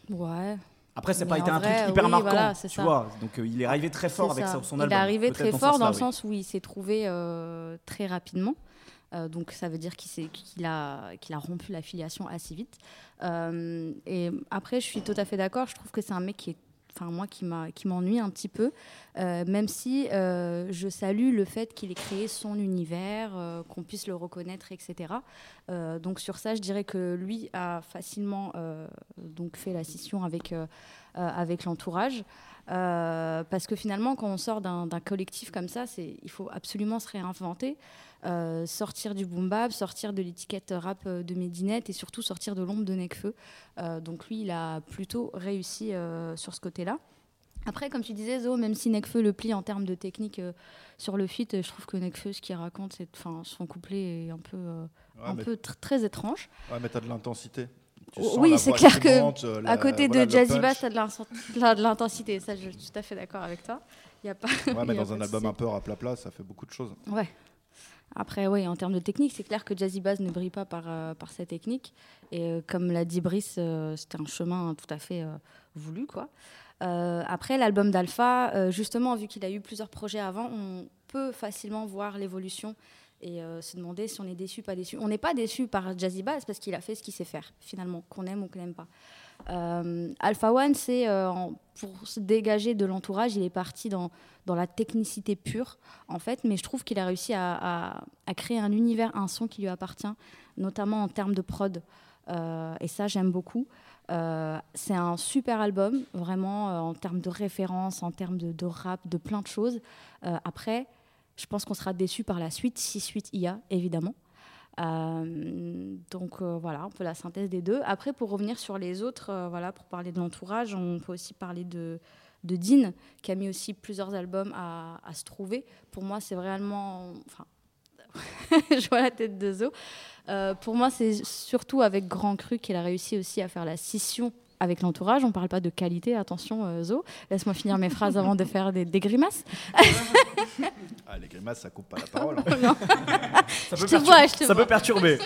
Ouais, après, ça n'a pas été un truc hyper marquant, tu vois. Donc, euh, il est arrivé très fort avec son album. Il est arrivé très fort dans le sens où il s'est trouvé euh, très rapidement. Euh, donc ça veut dire qu'il a, qu'il a rompu l'affiliation assez vite. et après, je suis tout à fait d'accord. Je trouve que c'est un mec qui est enfin moi qui m'ennuie un petit peu, euh, même si euh, je salue le fait qu'il ait créé son univers, euh, qu'on puisse le reconnaître, etc. donc sur ça, je dirais que lui a facilement donc fait la scission avec avec l'entourage. Parce que finalement, quand on sort d'un collectif comme ça, il faut absolument se réinventer. Euh, sortir du boom bap, sortir de l'étiquette rap euh, de Medinette et surtout sortir de l'ombre de Nekfeu. Euh, donc lui, il a plutôt réussi sur ce côté-là. Après, comme tu disais, Zo, même si Nekfeu le plie en termes de technique sur le feat, je trouve que Nekfeu, ce qu'il raconte, c'est, son couplet est un peu, un peu très étrange. Ouais, mais t'as de l'intensité. Oui, c'est clair que à côté de Jazzy Bass, (laughs) t'as de l'intensité. Ça, je suis tout à fait d'accord avec toi. Y a pas, ouais, (laughs) mais dans un album un peu à plat plat, ça fait beaucoup de choses. Ouais, après, oui, en termes de technique, c'est clair que Jazzy Bass ne brille pas par, euh, par sa technique. Et euh, comme l'a dit Brice, euh, c'était un chemin tout à fait voulu. Quoi. après, l'album d'Alpha, justement, vu qu'il a eu plusieurs projets avant, on peut facilement voir l'évolution et se demander si on est déçu, pas déçu. On n'est pas déçu par Jazzy Bass parce qu'il a fait ce qu'il sait faire, finalement, qu'on aime ou qu'on n'aime pas. Euh, Alpha One, c'est euh, pour se dégager de l'entourage, il est parti dans, dans la technicité pure, en fait, mais je trouve qu'il a réussi à, à, créer un univers, un son qui lui appartient, notamment en termes de prod. Euh, et ça, j'aime beaucoup. c'est un super album, vraiment, en termes de référence, en termes de, de, rap, de plein de choses. après, je pense qu'on sera déçu par la suite, si suite il y a, évidemment. Euh, donc euh, voilà, un peu la synthèse des deux. Après, pour revenir sur les autres, euh, voilà, pour parler de l'entourage, on peut aussi parler de, de Dean, qui a mis aussi plusieurs albums à, à se trouver. Pour moi, c'est vraiment. Enfin, (laughs) je vois la tête de Zo. pour moi, c'est surtout avec Grand Cru qu'il a réussi aussi à faire la scission avec l'entourage. On ne parle pas de qualité, attention Zo. Laisse-moi finir mes phrases avant de faire des, des grimaces. Ah, les grimaces, ça coupe pas la parole. (laughs) ça, peut, ça peut perturber.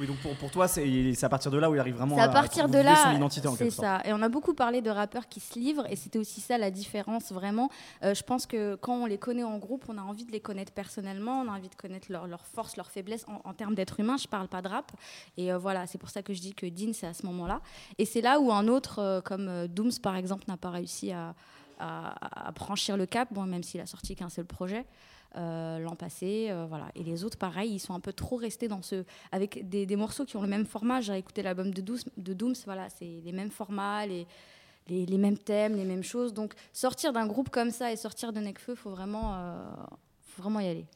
Oui, donc pour, pour toi, c'est à partir de là où il arrive vraiment à, partir de là, son identité en quelque sorte. C'est ça. Et on a beaucoup parlé de rappeurs qui se livrent, et c'était aussi ça la différence vraiment. Euh, je pense que quand on les connaît en groupe, on a envie de les connaître personnellement, on a envie de connaître leurs leur forces, leurs faiblesses en, termes d'être humain. Je parle pas de rap. Et euh, voilà, c'est pour ça que je dis que Dean, c'est à ce moment-là. Et c'est là où un autre, euh, comme Dooms par exemple, n'a pas réussi à à, franchir le cap, bon, même s'il a sorti qu'un seul projet. Euh, l'an passé, euh, voilà. Et les autres, pareil, ils sont un peu trop restés dans ce, avec des, morceaux qui ont le même format. J'ai écouté l'album de, Dooms, voilà, c'est les mêmes formats, les, les, mêmes thèmes, les mêmes choses. Donc, sortir d'un groupe comme ça et sortir de Necfeu, faut vraiment, euh, faut vraiment y aller.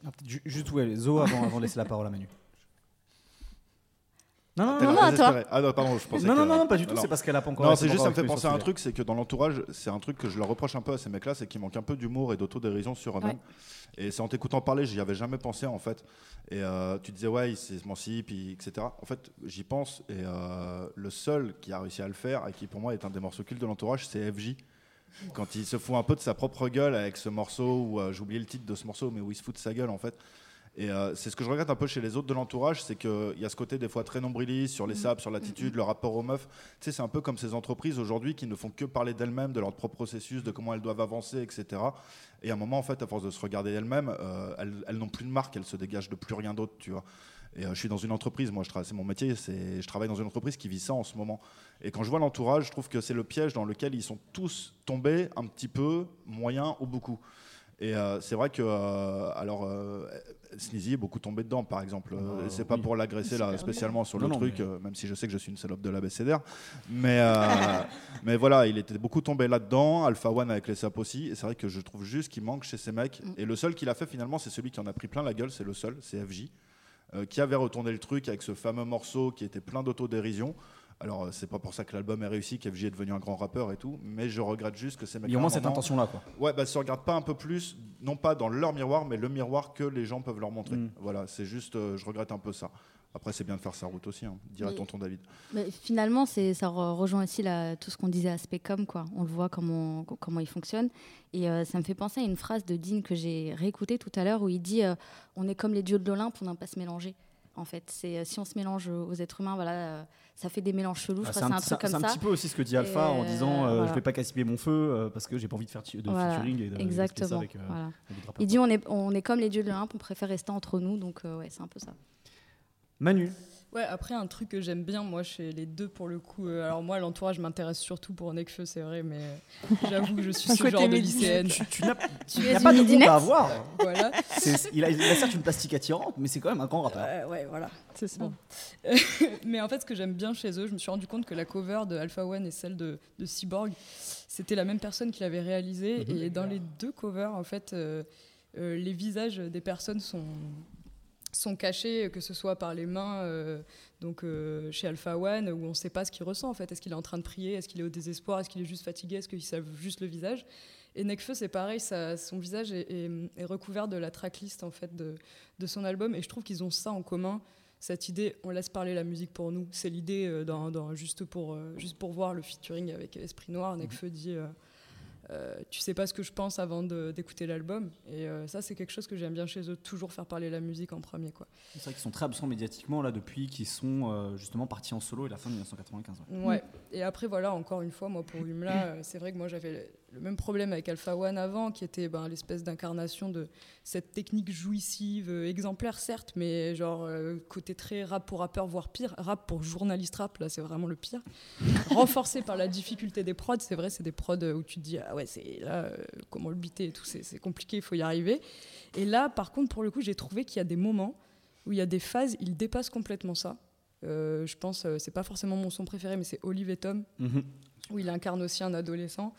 Juste où est Zo avant, avant de laisser la parole à Manu. Non, non, non, non, toi. Ah non, pardon, je pensais non, non, non, pas du tout, c'est parce qu'elle a pas encore. Non, c'est juste, ça me fait penser à un truc, c'est que dans l'entourage, c'est un truc que je leur reproche un peu à ces mecs-là, c'est qu'ils manquent un peu d'humour et d'autodérision sur eux-mêmes. Et c'est en t'écoutant parler, j'y avais jamais pensé en fait. Et euh, tu disais, ouais, il s'émancipe, etc. En fait, j'y pense, et euh, le seul qui a réussi à le faire, et qui pour moi est un des morceaux cultes de l'entourage, c'est FJ. Quand il se fout un peu de sa propre gueule avec ce morceau, où euh, j'ai oublié le titre de ce morceau, mais où il se fout de sa gueule en fait. Et euh, c'est ce que je regrette un peu chez les autres de l'entourage, c'est qu'il y a ce côté des fois très nombriliste sur les sables, sur l'attitude, le rapport aux meufs. Tu sais, c'est un peu comme ces entreprises aujourd'hui qui ne font que parler d'elles-mêmes, de leur propre processus, de comment elles doivent avancer, etc. Et à un moment, en fait, à force de se regarder elles-mêmes, euh, elles, elles n'ont plus de marque, elles se dégagent de plus rien d'autre, tu vois. Et euh, je suis dans une entreprise, moi, c'est mon métier, c'est, je travaille dans une entreprise qui vit ça en ce moment. Et quand je vois l'entourage, je trouve que c'est le piège dans lequel ils sont tous tombés un petit peu, moyen ou beaucoup. Et euh, c'est vrai que, euh, alors, euh, Sneezy est beaucoup tombé dedans, par exemple. Euh, c'est pas oui. pour l'agresser là, spécialement sur Non, le non, truc, mais- même si je sais que je suis une salope de l'ABCDR. Mais, euh, (laughs) mais voilà, il était beaucoup tombé là-dedans. Alpha One avec les sapes aussi. Et c'est vrai que je trouve juste qu'il manque chez ces mecs. Mm. Et le seul qu'il a fait finalement, c'est celui qui en a pris plein la gueule, c'est le seul, c'est FJ. qui avait retourné le truc avec ce fameux morceau qui était plein d'autodérision. Alors, euh, c'est pas pour ça que l'album est réussi, qu'FJ est devenu un grand rappeur et tout, mais je regrette juste que ces mecs Il y a au moins cette intention-là, quoi. Ouais, bah, se regarde pas un peu plus, non pas dans leur miroir, mais le miroir que les gens peuvent leur montrer. Mm. Voilà, c'est juste, euh, je regrette un peu ça. Après, c'est bien de faire sa route aussi, hein, dirait Mais- tonton David. Mais finalement, c'est, ça re- rejoint aussi la- tout ce qu'on disait à Specom, quoi. On le voit comment, comment il fonctionne. Et euh, ça me fait penser à une phrase de Dean que j'ai réécoutée tout à l'heure où il dit euh, On est comme les dieux de l'Olympe, on n'aime pas se mélanger. En fait, c'est euh, si on se mélange aux êtres humains, voilà, euh, ça fait des mélanges chelous. Ah, c'est un, c'est petit peu aussi ce que dit Alpha Et, en disant euh, voilà. je vais pas gaspiller mon feu euh, parce que j'ai pas envie de faire de Voilà, featuring et de, de Exactement. ça avec, euh, voilà. avec d'autres rappeurs. Il dit on est, on est comme les dieux de l'Olympe, on préfère rester entre nous. Donc, ouais, c'est un peu ça. Manu, Ouais, après, un truc que j'aime bien, moi, chez les deux, pour le coup. euh, alors, moi, l'entourage m'intéresse surtout pour Nekfeu, c'est vrai, mais euh, j'avoue que je suis ce genre de lycéenne. tu, tu n'as (laughs) pas de midinette à avoir. voilà. C'est- il, a, il a certes une plastique attirante, mais c'est quand même un grand rappeur. Euh, ouais, voilà. C'est ça. Bon. (laughs) mais en fait, ce que j'aime bien chez eux, je me suis rendu compte que la cover de Alpha One et celle de, de Cyborg, c'était la même personne qui l'avait réalisée. Mhm. Et dans les deux covers, en fait, euh, euh, les visages des personnes sont sont cachés, que ce soit par les mains, euh, donc euh, chez Alpha One, où on ne sait pas ce qu'il ressent en fait. Est-ce qu'il est en train de prier? Est-ce qu'il est au désespoir? Est-ce qu'il est juste fatigué? Est-ce qu'il savent juste le visage? Et Nekfeu, c'est pareil, ça- son visage est, recouvert de la tracklist en fait de, son album, et je trouve qu'ils ont ça en commun. Cette idée, on laisse parler la musique pour nous. C'est l'idée, euh, dans, juste, pour, juste pour voir le featuring avec Esprit Noir. Nekfeu dit euh, Tu sais pas ce que je pense avant d'écouter l'album. Et euh, ça, c'est quelque chose que j'aime bien chez eux, toujours faire parler la musique en premier. Quoi. C'est vrai qu'ils sont très absents médiatiquement là depuis qu'ils sont euh, justement partis en solo et la fin de 1995. ouais. Ouais. Et après, voilà, encore une fois, moi, pour Humla, (clears throat) c'est vrai que moi, j'avais le même problème avec Alpha One avant, qui était ben, l'espèce d'incarnation de cette technique jouissive, euh, exemplaire, certes, mais genre euh, côté très rap pour rappeur, voire pire, rap pour journaliste rap, là, c'est vraiment le pire. (laughs) Renforcé par la difficulté des prods, c'est vrai, c'est des prods où tu te dis, ah ouais, c'est là, euh, comment le biter et tout, c'est compliqué, il faut y arriver. Et là, par contre, pour le coup, j'ai trouvé qu'il y a des moments où il y a des phases, il dépasse complètement ça. Euh, je pense, euh, c'est pas forcément mon son préféré, mais c'est Olive et Tom, Mhm. où il incarne aussi un adolescent.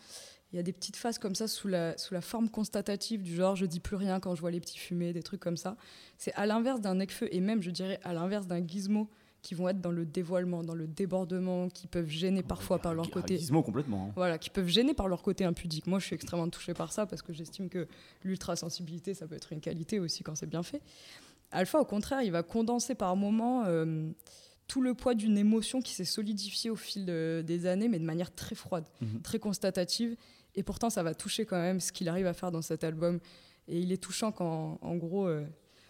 Il y a des petites phases comme ça sous la, sous la forme constatative du genre je dis plus rien quand je vois les petits fumer, des trucs comme ça. C'est à l'inverse d'un Necfeu et même je dirais à l'inverse d'un Gizmo qui vont être dans le dévoilement, dans le débordement, qui peuvent gêner parfois par leur Ah, côté. Gizmo complètement. hein. Voilà, qui peuvent gêner par leur côté impudique. Moi, je suis extrêmement touchée par ça parce que j'estime que l'ultra-sensibilité, ça peut être une qualité aussi quand c'est bien fait. Alpha, au contraire, il va condenser par moments euh, tout le poids d'une émotion qui s'est solidifiée au fil de- des années, mais de manière très froide, Mhm. très constatative. Et pourtant, ça va toucher quand même ce qu'il arrive à faire dans cet album. Et il est touchant quand, en gros, euh,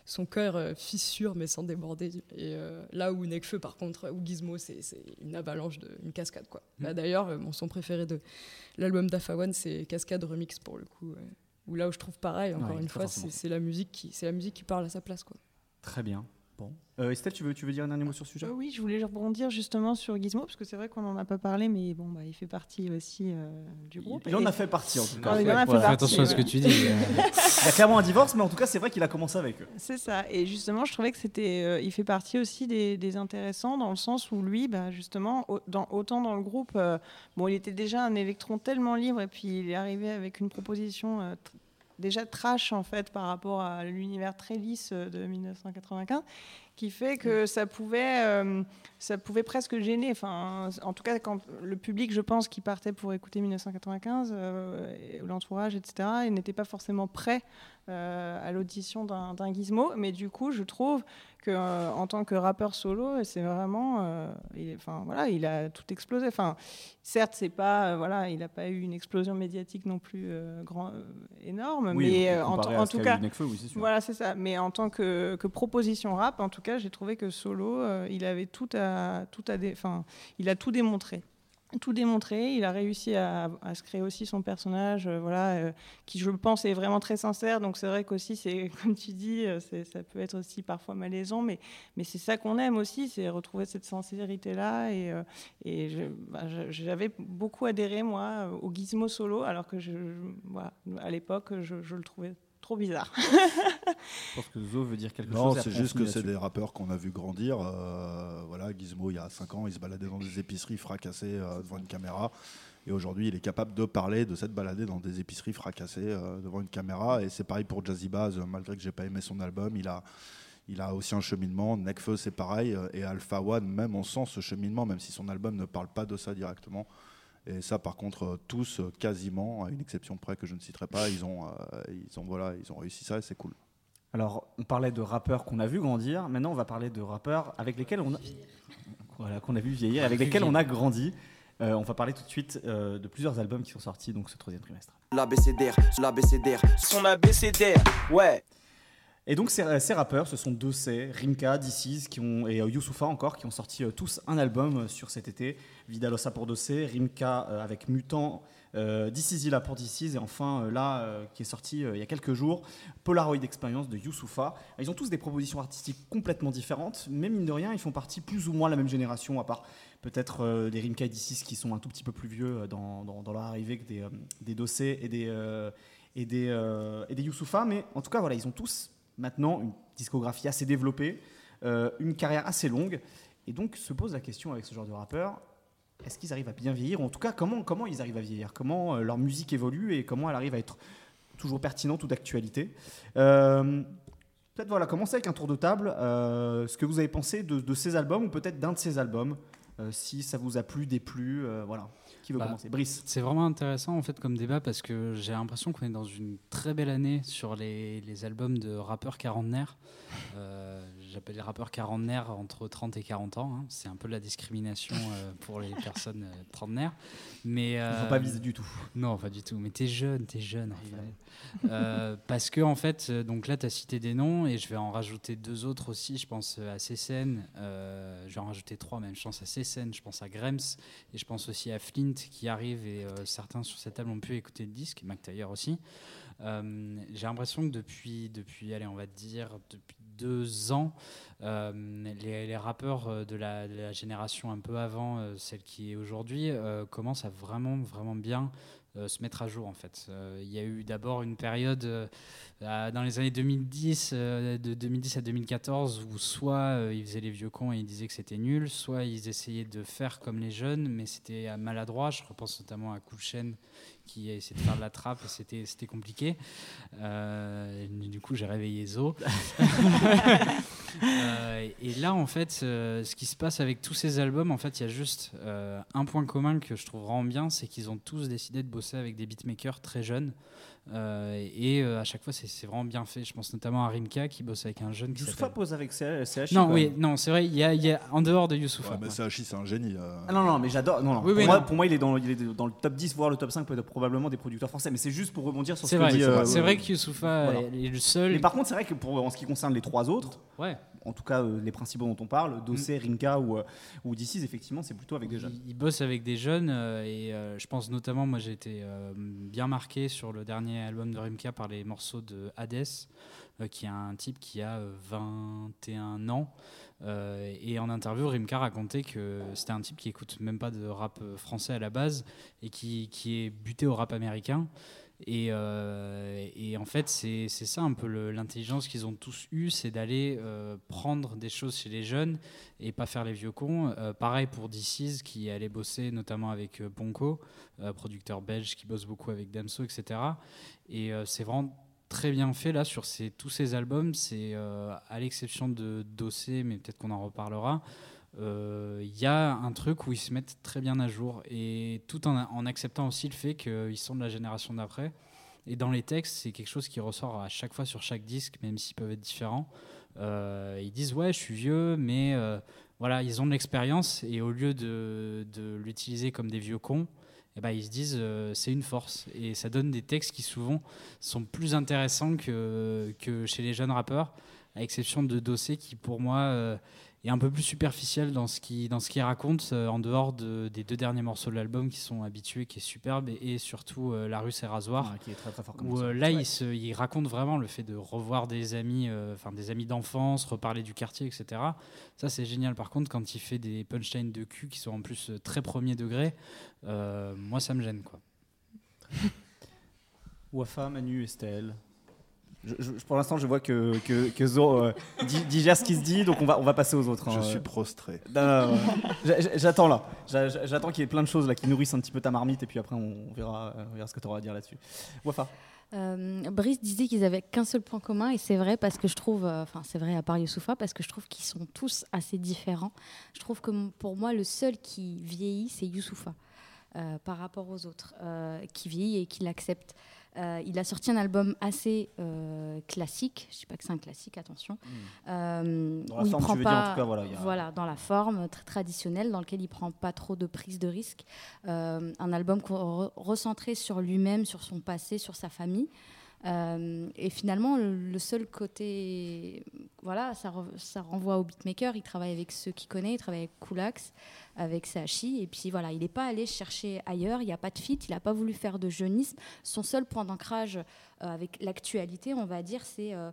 son cœur euh, fissure mais sans déborder. Et euh, là où Nekfeu, par contre, ou Gizmo, c'est une avalanche, de, une cascade. Quoi. Mhm. Là, D'ailleurs, euh, mon son préféré de l'album d'Afa One, c'est Cascade Remix pour le coup. ouais. Où là où je trouve pareil, encore Ouais, une fois, c'est la musique qui, la musique qui parle à sa place, quoi. Très bien. Bon. Euh, Estelle, tu veux, tu veux dire un dernier mot sur ce sujet? Euh, oui, je voulais rebondir justement sur Gizmo, parce que c'est vrai qu'on n'en a pas parlé, mais bon, bah, il fait partie aussi euh, du groupe. Il en Et- a fait partie en tout cas. Ah, il en a fait Voilà. Fais partie, attention à ce que tu dis. (laughs) Il y a clairement un divorce, mais en tout cas, c'est vrai qu'il a commencé avec eux. C'est ça. Et justement, je trouvais que c'était, euh, il fait partie aussi des, des intéressants dans le sens où lui, bah, justement, au- dans, autant dans le groupe, euh, bon, il était déjà un électron tellement libre et puis il est arrivé avec une proposition euh, déjà trash en fait par rapport à l'univers très lisse de 1995, qui fait que ça pouvait, euh, ça pouvait presque gêner. Enfin, en tout cas, quand le public, je pense, qui partait pour écouter 1995, euh, l'entourage, etc. Il n'était pas forcément prêt à l'audition d'un Gizmo, mais du coup, je trouve que en tant que rappeur solo, c'est vraiment, il, enfin voilà, il a tout explosé. Enfin, certes, c'est pas, voilà, il n'a pas eu une explosion médiatique non plus grand, énorme, mais en, tout cas, voilà, c'est ça. Mais en tant que, que, proposition rap, en tout cas, j'ai trouvé que solo, il avait tout à, tout à, enfin, il a tout démontré tout démontré. Il a réussi à, se créer aussi son personnage, euh, voilà, euh, qui je pense est vraiment très sincère. Donc c'est vrai qu'aussi, c'est (laughs) comme tu dis, euh, ça peut être aussi parfois malaisant, mais, mais c'est ça qu'on aime aussi, c'est retrouver cette sincérité-là. Et, et bah, j'avais beaucoup adhéré, moi, au Gizmo solo, alors que je, voilà, à l'époque, je, je le trouvais trop bizarre. je pense que Zo veut dire quelque chose. Non, c'est juste que c'est des rappeurs qu'on a vu grandir. Euh, voilà, Gizmo, il y a 5 ans, il se baladait dans des épiceries fracassées euh, devant une caméra. Et aujourd'hui, il est capable de parler, de s'être baladé dans des épiceries fracassées euh, devant une caméra. Et c'est pareil pour Jazzy Baz, malgré que j'ai pas aimé son album, il a, il a aussi un cheminement. Nekfeu, c'est pareil. Et Alpha One, même, on sent ce cheminement, même si son album ne parle pas de ça directement. Et ça, par contre, euh, tous, euh, quasiment, à une exception près que je ne citerai pas, ils ont, euh, ils ont, voilà, ils ont réussi ça et c'est cool. Alors, on parlait de rappeurs qu'on a vu grandir. Maintenant, on va parler de rappeurs avec lesquels on a, voilà, qu'on a vu vieillir, avec lesquels on a grandi. on va parler tout de suite de plusieurs albums qui sont sortis donc ce troisième trimestre. L'ABCDR, l'ABCDR, son ABCDR, ouais. Et donc ces, ces, rappeurs, ce sont Dossé, Rimka, DC's qui ont, et Youssoufa encore, qui ont sorti tous un album sur cet été. Vidalosa pour Dossé, Rimka avec Mutant, euh, pour DC's, et enfin là, qui est sorti il y a quelques jours, Polaroid Experience de Youssoufa. Ils ont tous des propositions artistiques complètement différentes, mais mine de rien, ils font partie plus ou moins de la même génération, à part peut-être des Rimka et DC's qui sont un tout petit peu plus vieux dans, dans, leur arrivée que des, des Dossé et des, et des, et des Youssoufa. Mais en tout cas, voilà, ils ont tous maintenant une discographie assez développée, euh, une carrière assez longue. Et donc se pose la question avec ce genre de rappeurs, est-ce qu'ils arrivent à bien vieillir En tout cas, comment, comment ils arrivent à vieillir? Comment euh, leur musique évolue et comment elle arrive à être toujours pertinente ou d'actualité? Euh, Peut-être voilà, commencer avec un tour de table. ce que vous avez pensé de, ces albums ou peut-être d'un de ces albums, si ça vous a plu, déplu, voilà. Qui veut bah, commencer Brice. C'est vraiment intéressant en fait comme débat parce que j'ai l'impression qu'on est dans une très belle année sur les, les albums de rappeurs quarantenaires. Euh, J'appelle les rappeurs quarantenaires entre 30 et 40 ans. Hein. C'est un peu la discrimination euh, pour les personnes euh, trentenaires. Mais, euh, faut pas viser du tout. Non, pas du tout. Mais t'es jeune, t'es jeune. Euh, parce que en fait, donc là, tu as cité des noms et je vais en rajouter deux autres aussi. Je pense à Cécène. je vais en rajouter trois même. Je pense à Cécène, je pense à Grems et je pense aussi à Flint qui arrive et certains sur cette table ont pu écouter le disque, Mac Taylor aussi. J'ai l'impression que depuis, depuis, allez, on va dire, depuis deux ans, euh, les, rappeurs euh, de la, génération un peu avant euh, celle qui est aujourd'hui commencent à vraiment, vraiment bien se mettre à jour en fait. Il y a eu d'abord une période dans les années 2010, de 2010 à 2014, où soit ils faisaient les vieux cons et ils disaient que c'était nul, soit ils essayaient de faire comme les jeunes, mais c'était maladroit. Je repense notamment à Cool qui a essayé de faire de la trappe, c'était, c'était compliqué. Euh, du coup, j'ai réveillé Zo. (laughs) Euh, et là, en fait, euh, ce qui se passe avec tous ces albums, en fait, il y a juste un point commun que je trouve vraiment bien, c'est qu'ils ont tous décidé de bosser avec des beatmakers très jeunes. Euh, et euh, à chaque fois, c'est vraiment bien fait. Je pense notamment à Rimka qui bosse avec un jeune qui Youssoufa pose avec CHI. Non, oui, non, c'est vrai. Il y, a, il y, a, en dehors de Youssoufa. Ouais, mais CHI, c'est un génie. Euh. Ah non, non, mais j'adore. Non, non. pour, moi, pour, moi, il est, dans, il est dans le top 10, voire le top 5, peut-être probablement des producteurs français. Mais c'est juste pour rebondir sur ce que dit. C'est vrai que Youssoufa est le seul. Mais par contre, c'est vrai que pour, en ce qui concerne les trois autres, ouais en tout cas les principaux dont on parle, Dossé, mm. Rinka ou, ou DC's, effectivement, c'est plutôt avec des jeunes. Il, bosse avec des jeunes et je pense notamment, moi j'ai été bien marqué sur le dernier album de Rimka par les morceaux de Hades, euh, qui est un type qui a 21 ans. Euh, et en interview, Rimka racontait que c'était un type qui écoute même pas de rap français à la base et qui, qui est buté au rap américain. Et, euh, et, en fait, c'est ça un peu l'intelligence qu'ils ont tous eue, c'est d'aller prendre des choses chez les jeunes et pas faire les vieux cons. pareil pour DC's qui allait bosser notamment avec Ponko, producteur belge qui bosse beaucoup avec Damso, etc. Et c'est vraiment très bien fait là sur tous ces albums. C'est euh, à l'exception de Dossé, mais peut-être qu'on en reparlera. Il y a un truc où ils se mettent très bien à jour et tout en, acceptant aussi le fait qu'ils sont de la génération d'après. Et dans les textes, c'est quelque chose qui ressort à chaque fois sur chaque disque, même s'ils peuvent être différents. Euh, ils disent ouais, je suis vieux, mais euh, voilà, ils ont de l'expérience et au lieu de, l'utiliser comme des vieux cons, eh ben, ils se disent euh, c'est une force et ça donne des textes qui souvent sont plus intéressants que, que chez les jeunes rappeurs, à exception de Dossé qui pour moi et un peu plus superficiel dans ce qu'il dans ce qu'il raconte euh, en dehors de, des deux derniers morceaux de l'album qui sont habitués qui est superbe et, surtout euh, la rue c'est rasoir qui est très très fort où euh, là il, se, il, raconte vraiment le fait de revoir des amis enfin des amis d'enfance reparler du quartier etc ça c'est génial. Par contre quand il fait des punchlines de cul qui sont en plus très premier degré moi ça me gêne quoi. (laughs) Wafa Manu Estelle je, pour l'instant, je vois que, que, que Zo euh, digère ce qui se dit, donc on va, on va passer aux autres. Je hein. suis prostré. J'attends là. J'attends qu'il y ait plein de choses là qui nourrissent un petit peu ta marmite, et puis après, on verra, on verra ce que tu auras à dire là-dessus. Wafa euh, Brice disait qu'ils avaient qu'un seul point commun et c'est vrai parce que je trouve, euh, enfin c'est vrai à part Youssoufa parce que je trouve qu'ils sont tous assez différents. Je trouve que pour moi le seul qui vieillit c'est Youssoufa par rapport aux autres, qui vieillit et qui l'accepte. Euh, il a sorti un album assez euh, classique. Je ne dis pas que c'est un classique, attention. Hmm. Euh, dans la forme, prend pas, voilà, dans la forme très traditionnelle, dans lequel il prend pas trop de prise de risque. un album recentré sur lui-même, sur son passé, sur sa famille. Euh, et finalement, le, seul côté, voilà, ça, renvoie au beatmaker. Il travaille avec ceux qu'il connaît, il travaille avec Koulax, avec Sachi. Et puis voilà, il n'est pas allé chercher ailleurs, il n'y a pas de fit, il n'a pas voulu faire de jeunisme. Son seul point d'ancrage euh, avec l'actualité, on va dire, c'est euh,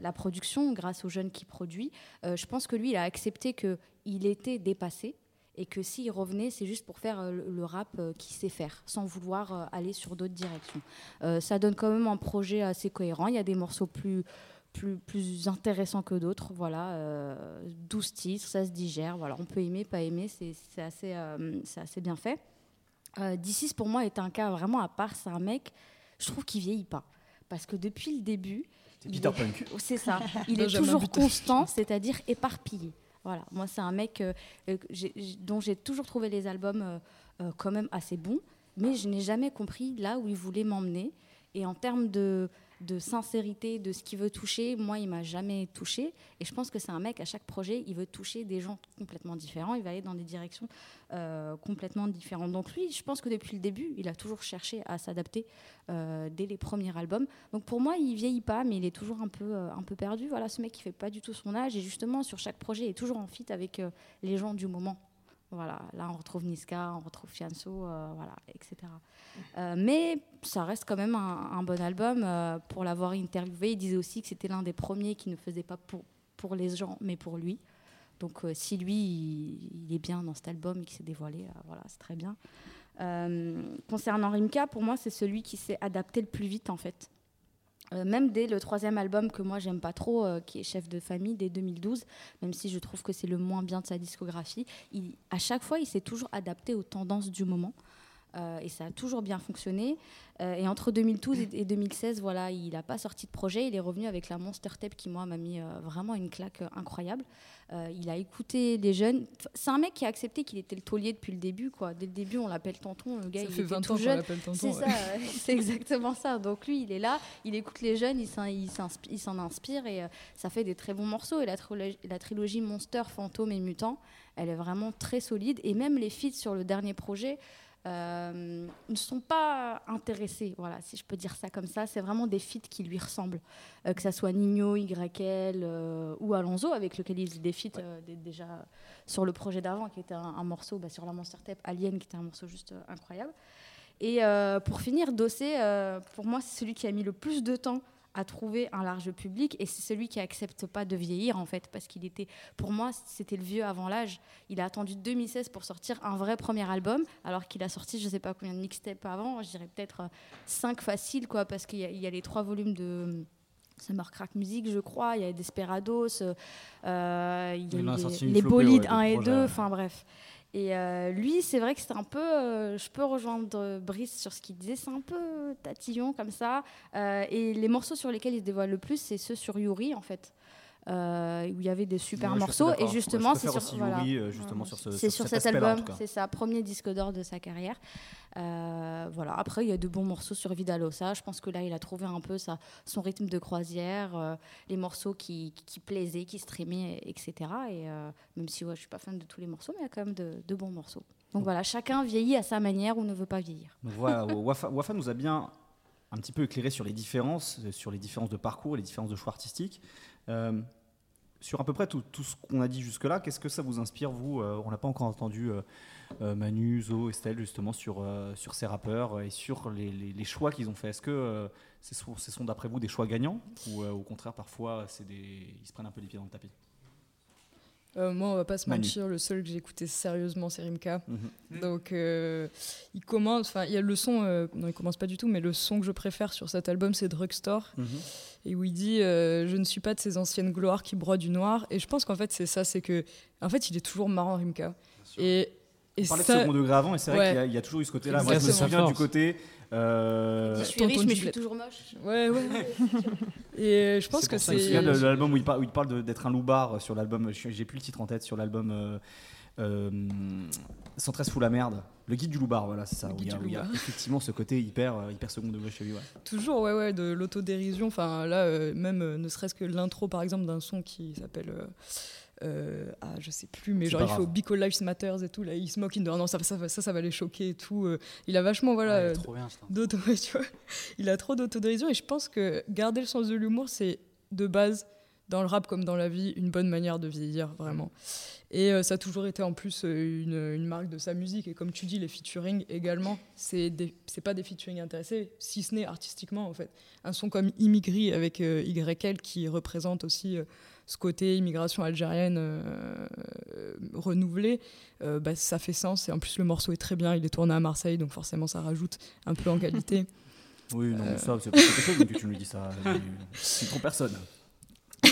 la production grâce aux jeunes qui produit. je pense que lui, il a accepté qu'il était dépassé et que s'il revenait, c'est juste pour faire euh, le, rap euh, qu'il sait faire, sans vouloir euh, aller sur d'autres directions. ça donne quand même un projet assez cohérent. Il y a des morceaux plus, plus, plus intéressants que d'autres. Voilà, 12 titres, ça se digère. Voilà, on peut aimer, pas aimer, c'est assez, c'est assez bien fait. Euh, pour moi, est un cas vraiment à part. C'est un mec, je trouve qu'il vieillit pas. Parce que depuis le début. C'est Peter Punk. (laughs) C'est ça. (laughs) Il est toujours constant, c'est-à-dire éparpillé. Voilà, moi c'est un mec euh, euh, dont j'ai toujours trouvé les albums euh, quand même assez bons, mais je n'ai jamais compris là où il voulait m'emmener. Et en termes de, de sincérité, de ce qu'il veut toucher. Moi, il m'a jamais touché. Et je pense que c'est un mec, à chaque projet, il veut toucher des gens complètement différents. Il va aller dans des directions euh, complètement différentes. Donc lui, je pense que depuis le début, il a toujours cherché à s'adapter euh, dès les premiers albums. Donc pour moi, il vieillit pas, mais il est toujours un peu, euh, un peu perdu. Voilà, ce mec, il fait pas du tout son âge. Et justement, sur chaque projet, il est toujours en fit avec les gens du moment. Voilà, là on retrouve Niska, on retrouve Fianso, euh, voilà, etc. Euh, mais ça reste quand même un, bon album. Euh, pour l'avoir interviewé, il disait aussi que c'était l'un des premiers qui ne faisait pas pour, pour les gens, mais pour lui. Donc si lui, il, est bien dans cet album, qui s'est dévoilé, voilà, c'est très bien. concernant Rimka, pour moi, c'est celui qui s'est adapté le plus vite, en fait. Euh, même dès le troisième album que moi j'aime pas trop, euh, qui est Chef de famille, dès 2012, même si je trouve que c'est le moins bien de sa discographie, à chaque fois il s'est toujours adapté aux tendances du moment. Euh, et ça a toujours bien fonctionné. Euh, et entre 2012 et, 2016, voilà, il n'a pas sorti de projet. Il est revenu avec la Monster Tape qui, moi, m'a mis euh, vraiment une claque incroyable. il a écouté les jeunes. C'est un mec qui a accepté qu'il était le taulier depuis le début. Quoi. Dès le début, on l'appelle tonton. Le gars, ça il fait était 20 tout ans jeune. C'est ça, (laughs) c'est exactement ça. Donc lui, il est là, il écoute les jeunes, il s'en inspire et ça fait des très bons morceaux. Et la, la trilogie Monster, Fantôme et Mutant, elle est vraiment très solide. Et même les feats sur le dernier projet, euh, ne sont pas intéressés, voilà, si je peux dire ça comme ça. C'est vraiment des feats qui lui ressemblent, euh, que ce soit Nino, YL euh, ou Alonso, avec lequel il faisait des feats déjà sur le projet d'avant, qui était un, morceau bah, sur la Monster Tape Alien, qui était un morceau juste incroyable. Et pour finir, Dossé, pour moi, c'est celui qui a mis le plus de temps à trouver un large public et c'est celui qui accepte pas de vieillir en fait parce qu'il était pour moi c'était le vieux avant l'âge il a attendu 2016 pour sortir un vrai premier album alors qu'il a sorti je sais pas combien de mixtapes avant je dirais peut-être 5 euh, faciles quoi parce qu'il y, a les trois volumes de Summer Crack Music, je crois, il y a Desperados, euh, il y a les, Bolides 1 et 2, enfin bref. Et euh, lui, c'est vrai que c'est un peu. Euh, je peux rejoindre Brice sur ce qu'il disait, c'est un peu tatillon comme ça. Euh, et les morceaux sur lesquels il se dévoile le plus, c'est ceux sur Yuri, en fait. Euh, où il y avait des super Ouais, morceaux. Et justement, c'est sur, voilà. Euh, justement sur ce C'est sur cet album, c'est sa premier disque d'or de sa carrière. Euh, voilà. Après, il y a de bons morceaux sur Vidalosa. Je pense que là, il a trouvé un peu sa, son rythme de croisière, euh, les morceaux qui, qui plaisaient, qui streamaient, etc. Et même si ouais, je suis pas fan de tous les morceaux, mais il y a quand même de, de bons morceaux. Donc voilà, chacun vieillit à sa manière ou ne veut pas vieillir. Voilà, Wafa, Wafa nous a bien un petit peu éclairé sur les différences, sur les différences de parcours, les différences de choix artistiques. Euh, sur à peu près tout, ce qu'on a dit jusque-là, qu'est-ce que ça vous inspire, vous Euh, On n'a pas encore entendu euh, Manu, Zo, Estelle, justement, sur, sur ces rappeurs et sur les, choix qu'ils ont fait? Est-ce que ce sont, d'après vous, des choix gagnants Ou au contraire, parfois, des, ils se prennent un peu les pieds dans le tapis? Euh, moi, on va pas se Manu. mentir, le seul que j'ai écouté sérieusement, c'est Rimka. Mhm. Donc, euh, il commence, enfin, il y a le son, euh, non, il commence pas du tout, mais le son que je préfère sur cet album, c'est Drugstore, Mhm. et où il dit euh, Je ne suis pas de ces anciennes gloires qui broient du noir. Et je pense qu'en fait, c'est ça, c'est que, en fait, il est toujours marrant, Rimka. Et, et On parlait ça- de second degré avant, et c'est vrai Ouais. qu'il y y, a toujours eu ce côté-là. Moi, je me souviens du côté. Euh, je suis riche, mais je suis toujours moche. Ouais, ouais. (laughs) et je pense que c'est. souviens de, de l'album où il, parle d'être un loupard sur l'album. J'ai plus le titre en tête sur l'album. Euh, euh, 113 fout la merde. Le guide du loupard, voilà, c'est ça. Le Où il y, guide a, du où il y a loupard. effectivement ce côté hyper, euh, hyper second degré chez lui. Ouais. Toujours, ouais, ouais, de l'autodérision. Enfin, là, euh, même euh, ne serait-ce que l'intro, par exemple, d'un son qui s'appelle. Euh, ah, je sais plus, mais genre il. Big All Lives Matters et tout. Là, il se moque, il dit non, ça, ça, va- ça, ça va les choquer et tout. euh, il a vachement, voilà. (laughs) Ouais, euh, d'auto- ouais. Il a trop d'autodérision et je pense que garder le sens de l'humour, c'est de base, dans le rap comme dans la vie, une bonne manière de vieillir, vraiment. Et euh, ça a toujours été en plus une, une marque de sa musique. Et comme tu dis, les featuring également, des- c'est pas des featuring intéressés, si ce n'est artistiquement en fait. Un son comme Immigri avec euh, YL qui représente aussi euh, ce côté immigration algérienne euh, renouvelée, euh, bah, ça fait sens. Et en plus, le morceau est très bien. Il est tourné à Marseille, donc forcément, ça rajoute un peu en qualité. (laughs) Oui, non, Euh. mais ça, c'est pas quelque chose que tu nous dis ça. (laughs) C'est trop personne.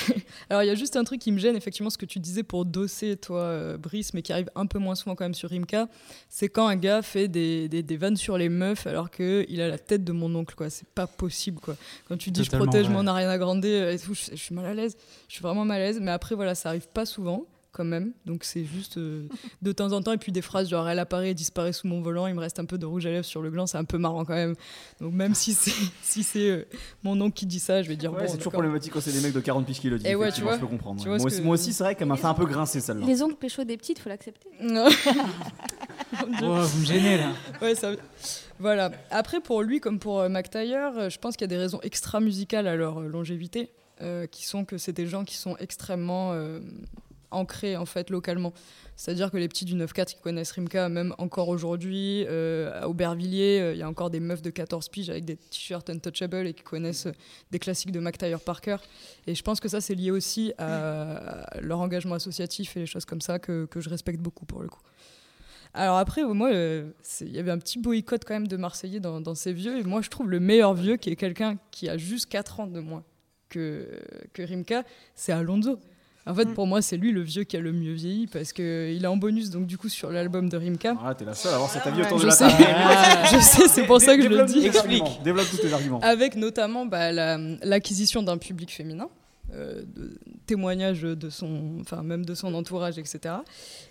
(laughs) Alors, il y a juste un truc qui me gêne, effectivement, ce que tu disais pour dosser, toi, euh, Brice, mais qui arrive un peu moins souvent quand même sur Rimka, c'est quand un gars fait des, des, des vannes sur les meufs alors qu'il a la tête de mon oncle, quoi. C'est pas possible, quoi. Quand tu dis Totalement, je protège ouais. mon Ariana Grande et tout, je, je suis mal à l'aise. Je suis vraiment mal à l'aise, mais après, voilà, ça arrive pas souvent. Quand même, donc c'est juste euh, de temps en temps, et puis des phrases genre elle apparaît et disparaît sous mon volant, il me reste un peu de rouge à lèvres sur le gland, c'est un peu marrant quand même. Donc même si c'est (laughs) si c'est euh, mon oncle qui dit ça, je vais dire Ouais, bon. c'est toujours problématique quand c'est des mecs de 40 piges qui le disent. Et ouais, tu je vois. peux comprendre. Tu ouais. vois Moi, aussi, que- moi aussi, c'est vrai qu'elle m'a fait un peu grincer celle-là. Les ongles pécho des petites, faut l'accepter. (laughs) Oh, vous me gênez là. Ouais, ça... Voilà. Après, pour lui, comme pour euh, Mac Taylor, euh, je pense qu'il y a des raisons extra-musicales à leur euh, longévité, euh, qui sont que c'est des gens qui sont extrêmement euh, ancrés, en fait, localement. C'est-à-dire que les petits du 9-4 qui connaissent Rimka, même encore aujourd'hui, euh, à Aubervilliers, euh, il y a encore des meufs de 14 piges avec des t-shirts untouchable et qui connaissent euh, des classiques de Mac Taylor par cœur. Et je pense que ça, c'est lié aussi à leur engagement associatif et les choses comme ça que, que je respecte beaucoup pour le coup. Alors après, moi, euh, il y avait un petit boycott quand même de Marseillais dans, dans ces vieux. Et moi, je trouve le meilleur vieux, qui est quelqu'un qui a juste 4 ans de moins que, que Rimka, c'est Alonso. En fait, pour moi, c'est lui le vieux qui a le mieux vieilli parce qu'il est en bonus, donc du coup, sur l'album de Rimka. Ah, t'es la seule à avoir cet avis autour de Je la sais, table. (laughs) je sais, c'est pour ça que je le dis. Explique. Développe tous tes arguments. Avec notamment bah, la- l'acquisition d'un public féminin, euh, de témoignages de son, enfin même de son entourage, etc.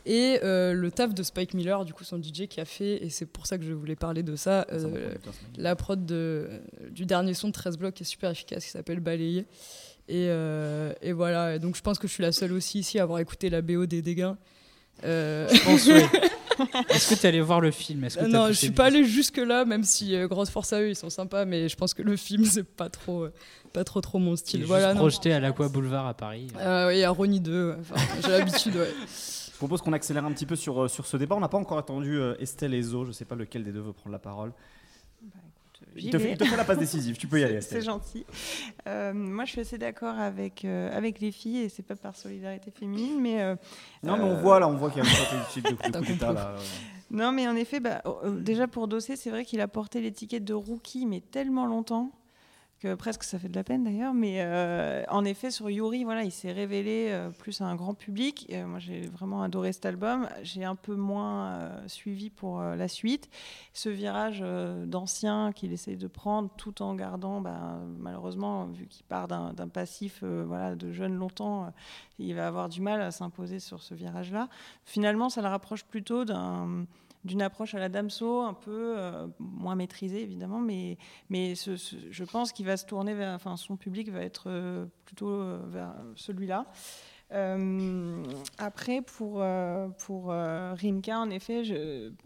Et euh, le taf de Spike Miller, du coup son DJ qui a fait, et c'est pour ça que je voulais parler de ça, euh, la prod de, du dernier son de 13 blocs qui est super efficace, qui s'appelle Balayer. Et, euh, et voilà, Et donc je pense que je suis la seule aussi ici à avoir écouté la BO des dégâts. Euh, Je pense, ouais. (laughs) Est-ce que tu es allé voir le film? Que non, je suis pas bus allée jusque là, même si euh, grosse force à eux, ils sont sympas, mais je pense que le film c'est pas trop, euh, pas trop trop mon Il style. est Voilà, juste non. projeté à l'Aqua Boulevard à Paris. Euh, oui, à Ronnie 2, ouais. Enfin, j'ai (laughs) l'habitude, ouais. Je propose qu'on accélère un petit peu sur, sur ce débat. On n'a pas encore attendu euh, Estelle et Zo. Je sais pas lequel des deux veut prendre la parole. Il te, fait, vais. il te fait la passe décisive. Tu peux y aller, C'est gentil. Euh, moi, je suis assez d'accord avec, euh, avec les filles, et c'est pas par solidarité féminine, mais. euh, Non, mais on euh, voit là, on voit qu'il y a une stratégie de, de (laughs) coup d'état, là. Non, mais en effet, bah, euh, déjà pour Dossé, c'est vrai qu'il a porté l'étiquette de rookie, mais tellement longtemps que presque ça fait de la peine d'ailleurs. Mais euh, en effet, sur Yuri, voilà, il s'est révélé euh, plus à un grand public. Euh, moi, j'ai vraiment adoré cet album. J'ai un peu moins suivi pour la suite. Ce virage d'ancien qu'il essaye de prendre tout en gardant, bah, malheureusement, vu qu'il part d'un passif voilà, de jeune longtemps, il va avoir du mal à s'imposer sur ce virage-là. Finalement, ça le rapproche plutôt d'un d'une approche à la Damso, un peu euh, moins maîtrisée évidemment, mais, je pense qu'il va se tourner vers, enfin son public va être euh, plutôt euh, vers celui-là. Après, pour, pour Rimka, en effet,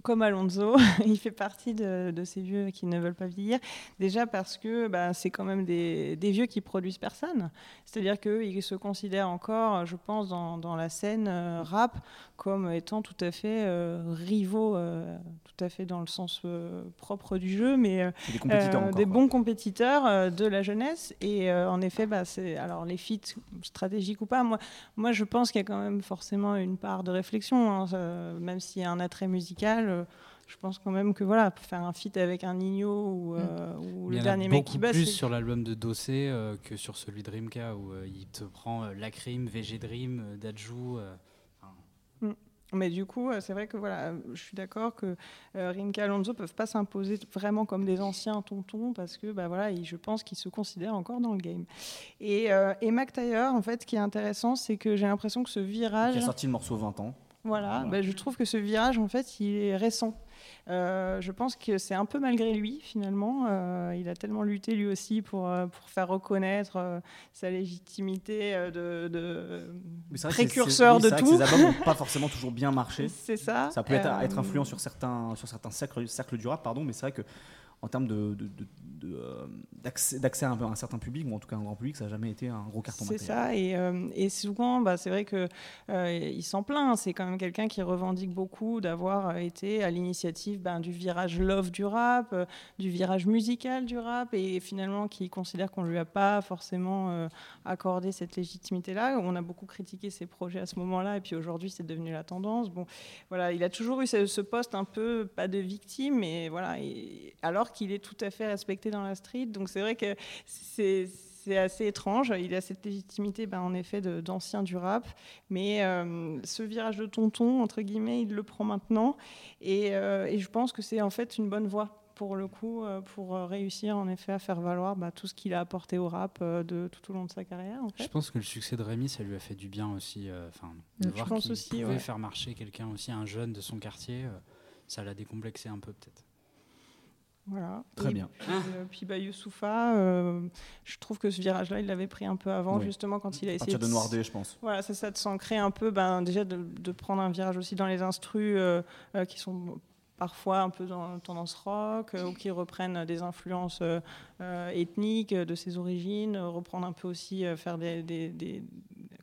comme Alonso, (laughs) il fait partie de, ces vieux qui ne veulent pas vieillir. Déjà parce que bah, c'est quand même des, vieux qui produisent personne. C'est-à-dire qu'ils se considèrent encore, je pense, dans, la scène rap comme étant tout à fait euh, rivaux, euh, tout à fait dans le sens euh, propre du jeu, mais euh, des compétiteurs euh, encore, des quoi. bons compétiteurs euh, de la jeunesse. Et euh, en effet, bah, c'est alors les feats stratégiques ou pas. Moi, moi, je pense qu'il y a quand même forcément une part de réflexion, hein, même s'il y a un attrait musical. euh, je pense quand même que voilà, faire un feat avec un Nino ou, euh, y le dernier mec beaucoup qui bosse, plus sur l'album de Dossé euh, que sur celui de Rimka où euh, il te prend euh, Lacrim, VG Dream, euh, Dajou. Mais du coup, euh, c'est vrai que voilà, euh, je suis d'accord que euh, et Alonso peuvent pas s'imposer vraiment comme des anciens tontons parce que bah voilà, je pense qu'ils se considèrent encore dans le game. Et, euh, et Mac Taylor, en fait, ce qui est intéressant, c'est que j'ai l'impression que ce virage, Qui a sorti le morceau 20 ans. voilà, Voilà. bah, je trouve que ce virage, en fait, il est récent. Euh, je pense que c'est un peu malgré lui, finalement. Euh, il a tellement lutté lui aussi pour, euh, pour faire reconnaître euh, sa légitimité de, précurseur de tout. que Ces albums n'ont (laughs) pas forcément toujours bien marché. C'est ça. Ça peut être, être influent sur certains, sur certains cercles, cercles du rap, pardon, mais c'est vrai que en termes de, de- de- de, euh, d'accès, d'accès à un, à un certain public, ou en tout cas un grand public, ça n'a jamais été un gros carton C'est ça, et, euh, et souvent, bah, c'est vrai que euh, s'en plaint. C'est quand même quelqu'un qui revendique beaucoup d'avoir euh, été à l'initiative ben, du virage love du rap, euh, du virage musical du rap, et finalement qui considère qu'on lui a pas forcément accordé cette légitimité-là. On a beaucoup critiqué ses projets à ce moment-là, et puis aujourd'hui, c'est devenu la tendance. Bon, voilà, il a toujours eu ce, ce poste un peu pas de victime, mais voilà, et- alors qu'il est tout à fait respecté dans la street. Donc c'est vrai que c'est c'est assez étrange. Il a cette légitimité, ben, en effet, de- d'ancien du rap. Mais euh, ce virage de tonton, entre guillemets, il le prend maintenant. Et, euh, et je pense que c'est en fait une bonne voie pour le coup, euh, pour euh, réussir en effet à faire valoir bah, tout ce qu'il a apporté au rap euh, de, tout au long de sa carrière. En Je pense que le succès de Rémi, ça lui a fait du bien aussi. euh, Enfin, de Mm, je voir pense qu'il pouvait ouais. faire marcher quelqu'un aussi, un jeune de son quartier, euh, ça l'a décomplexé un peu peut-être. Voilà. Très Et bien. Puis, euh, puis bah, Youssoufa, euh, je trouve que ce virage-là, il l'avait pris un peu avant, Oui. justement, quand il a À essayé partir de s- Noir D, je pense. Voilà, c'est ça, de s'ancrer un peu, ben, déjà de, de prendre un virage aussi dans les instrus euh, euh, qui sont parfois un peu dans tendance rock euh, ou qui reprennent des influences ethniques de ses origines, reprendre un peu aussi, euh, faire des, des- des-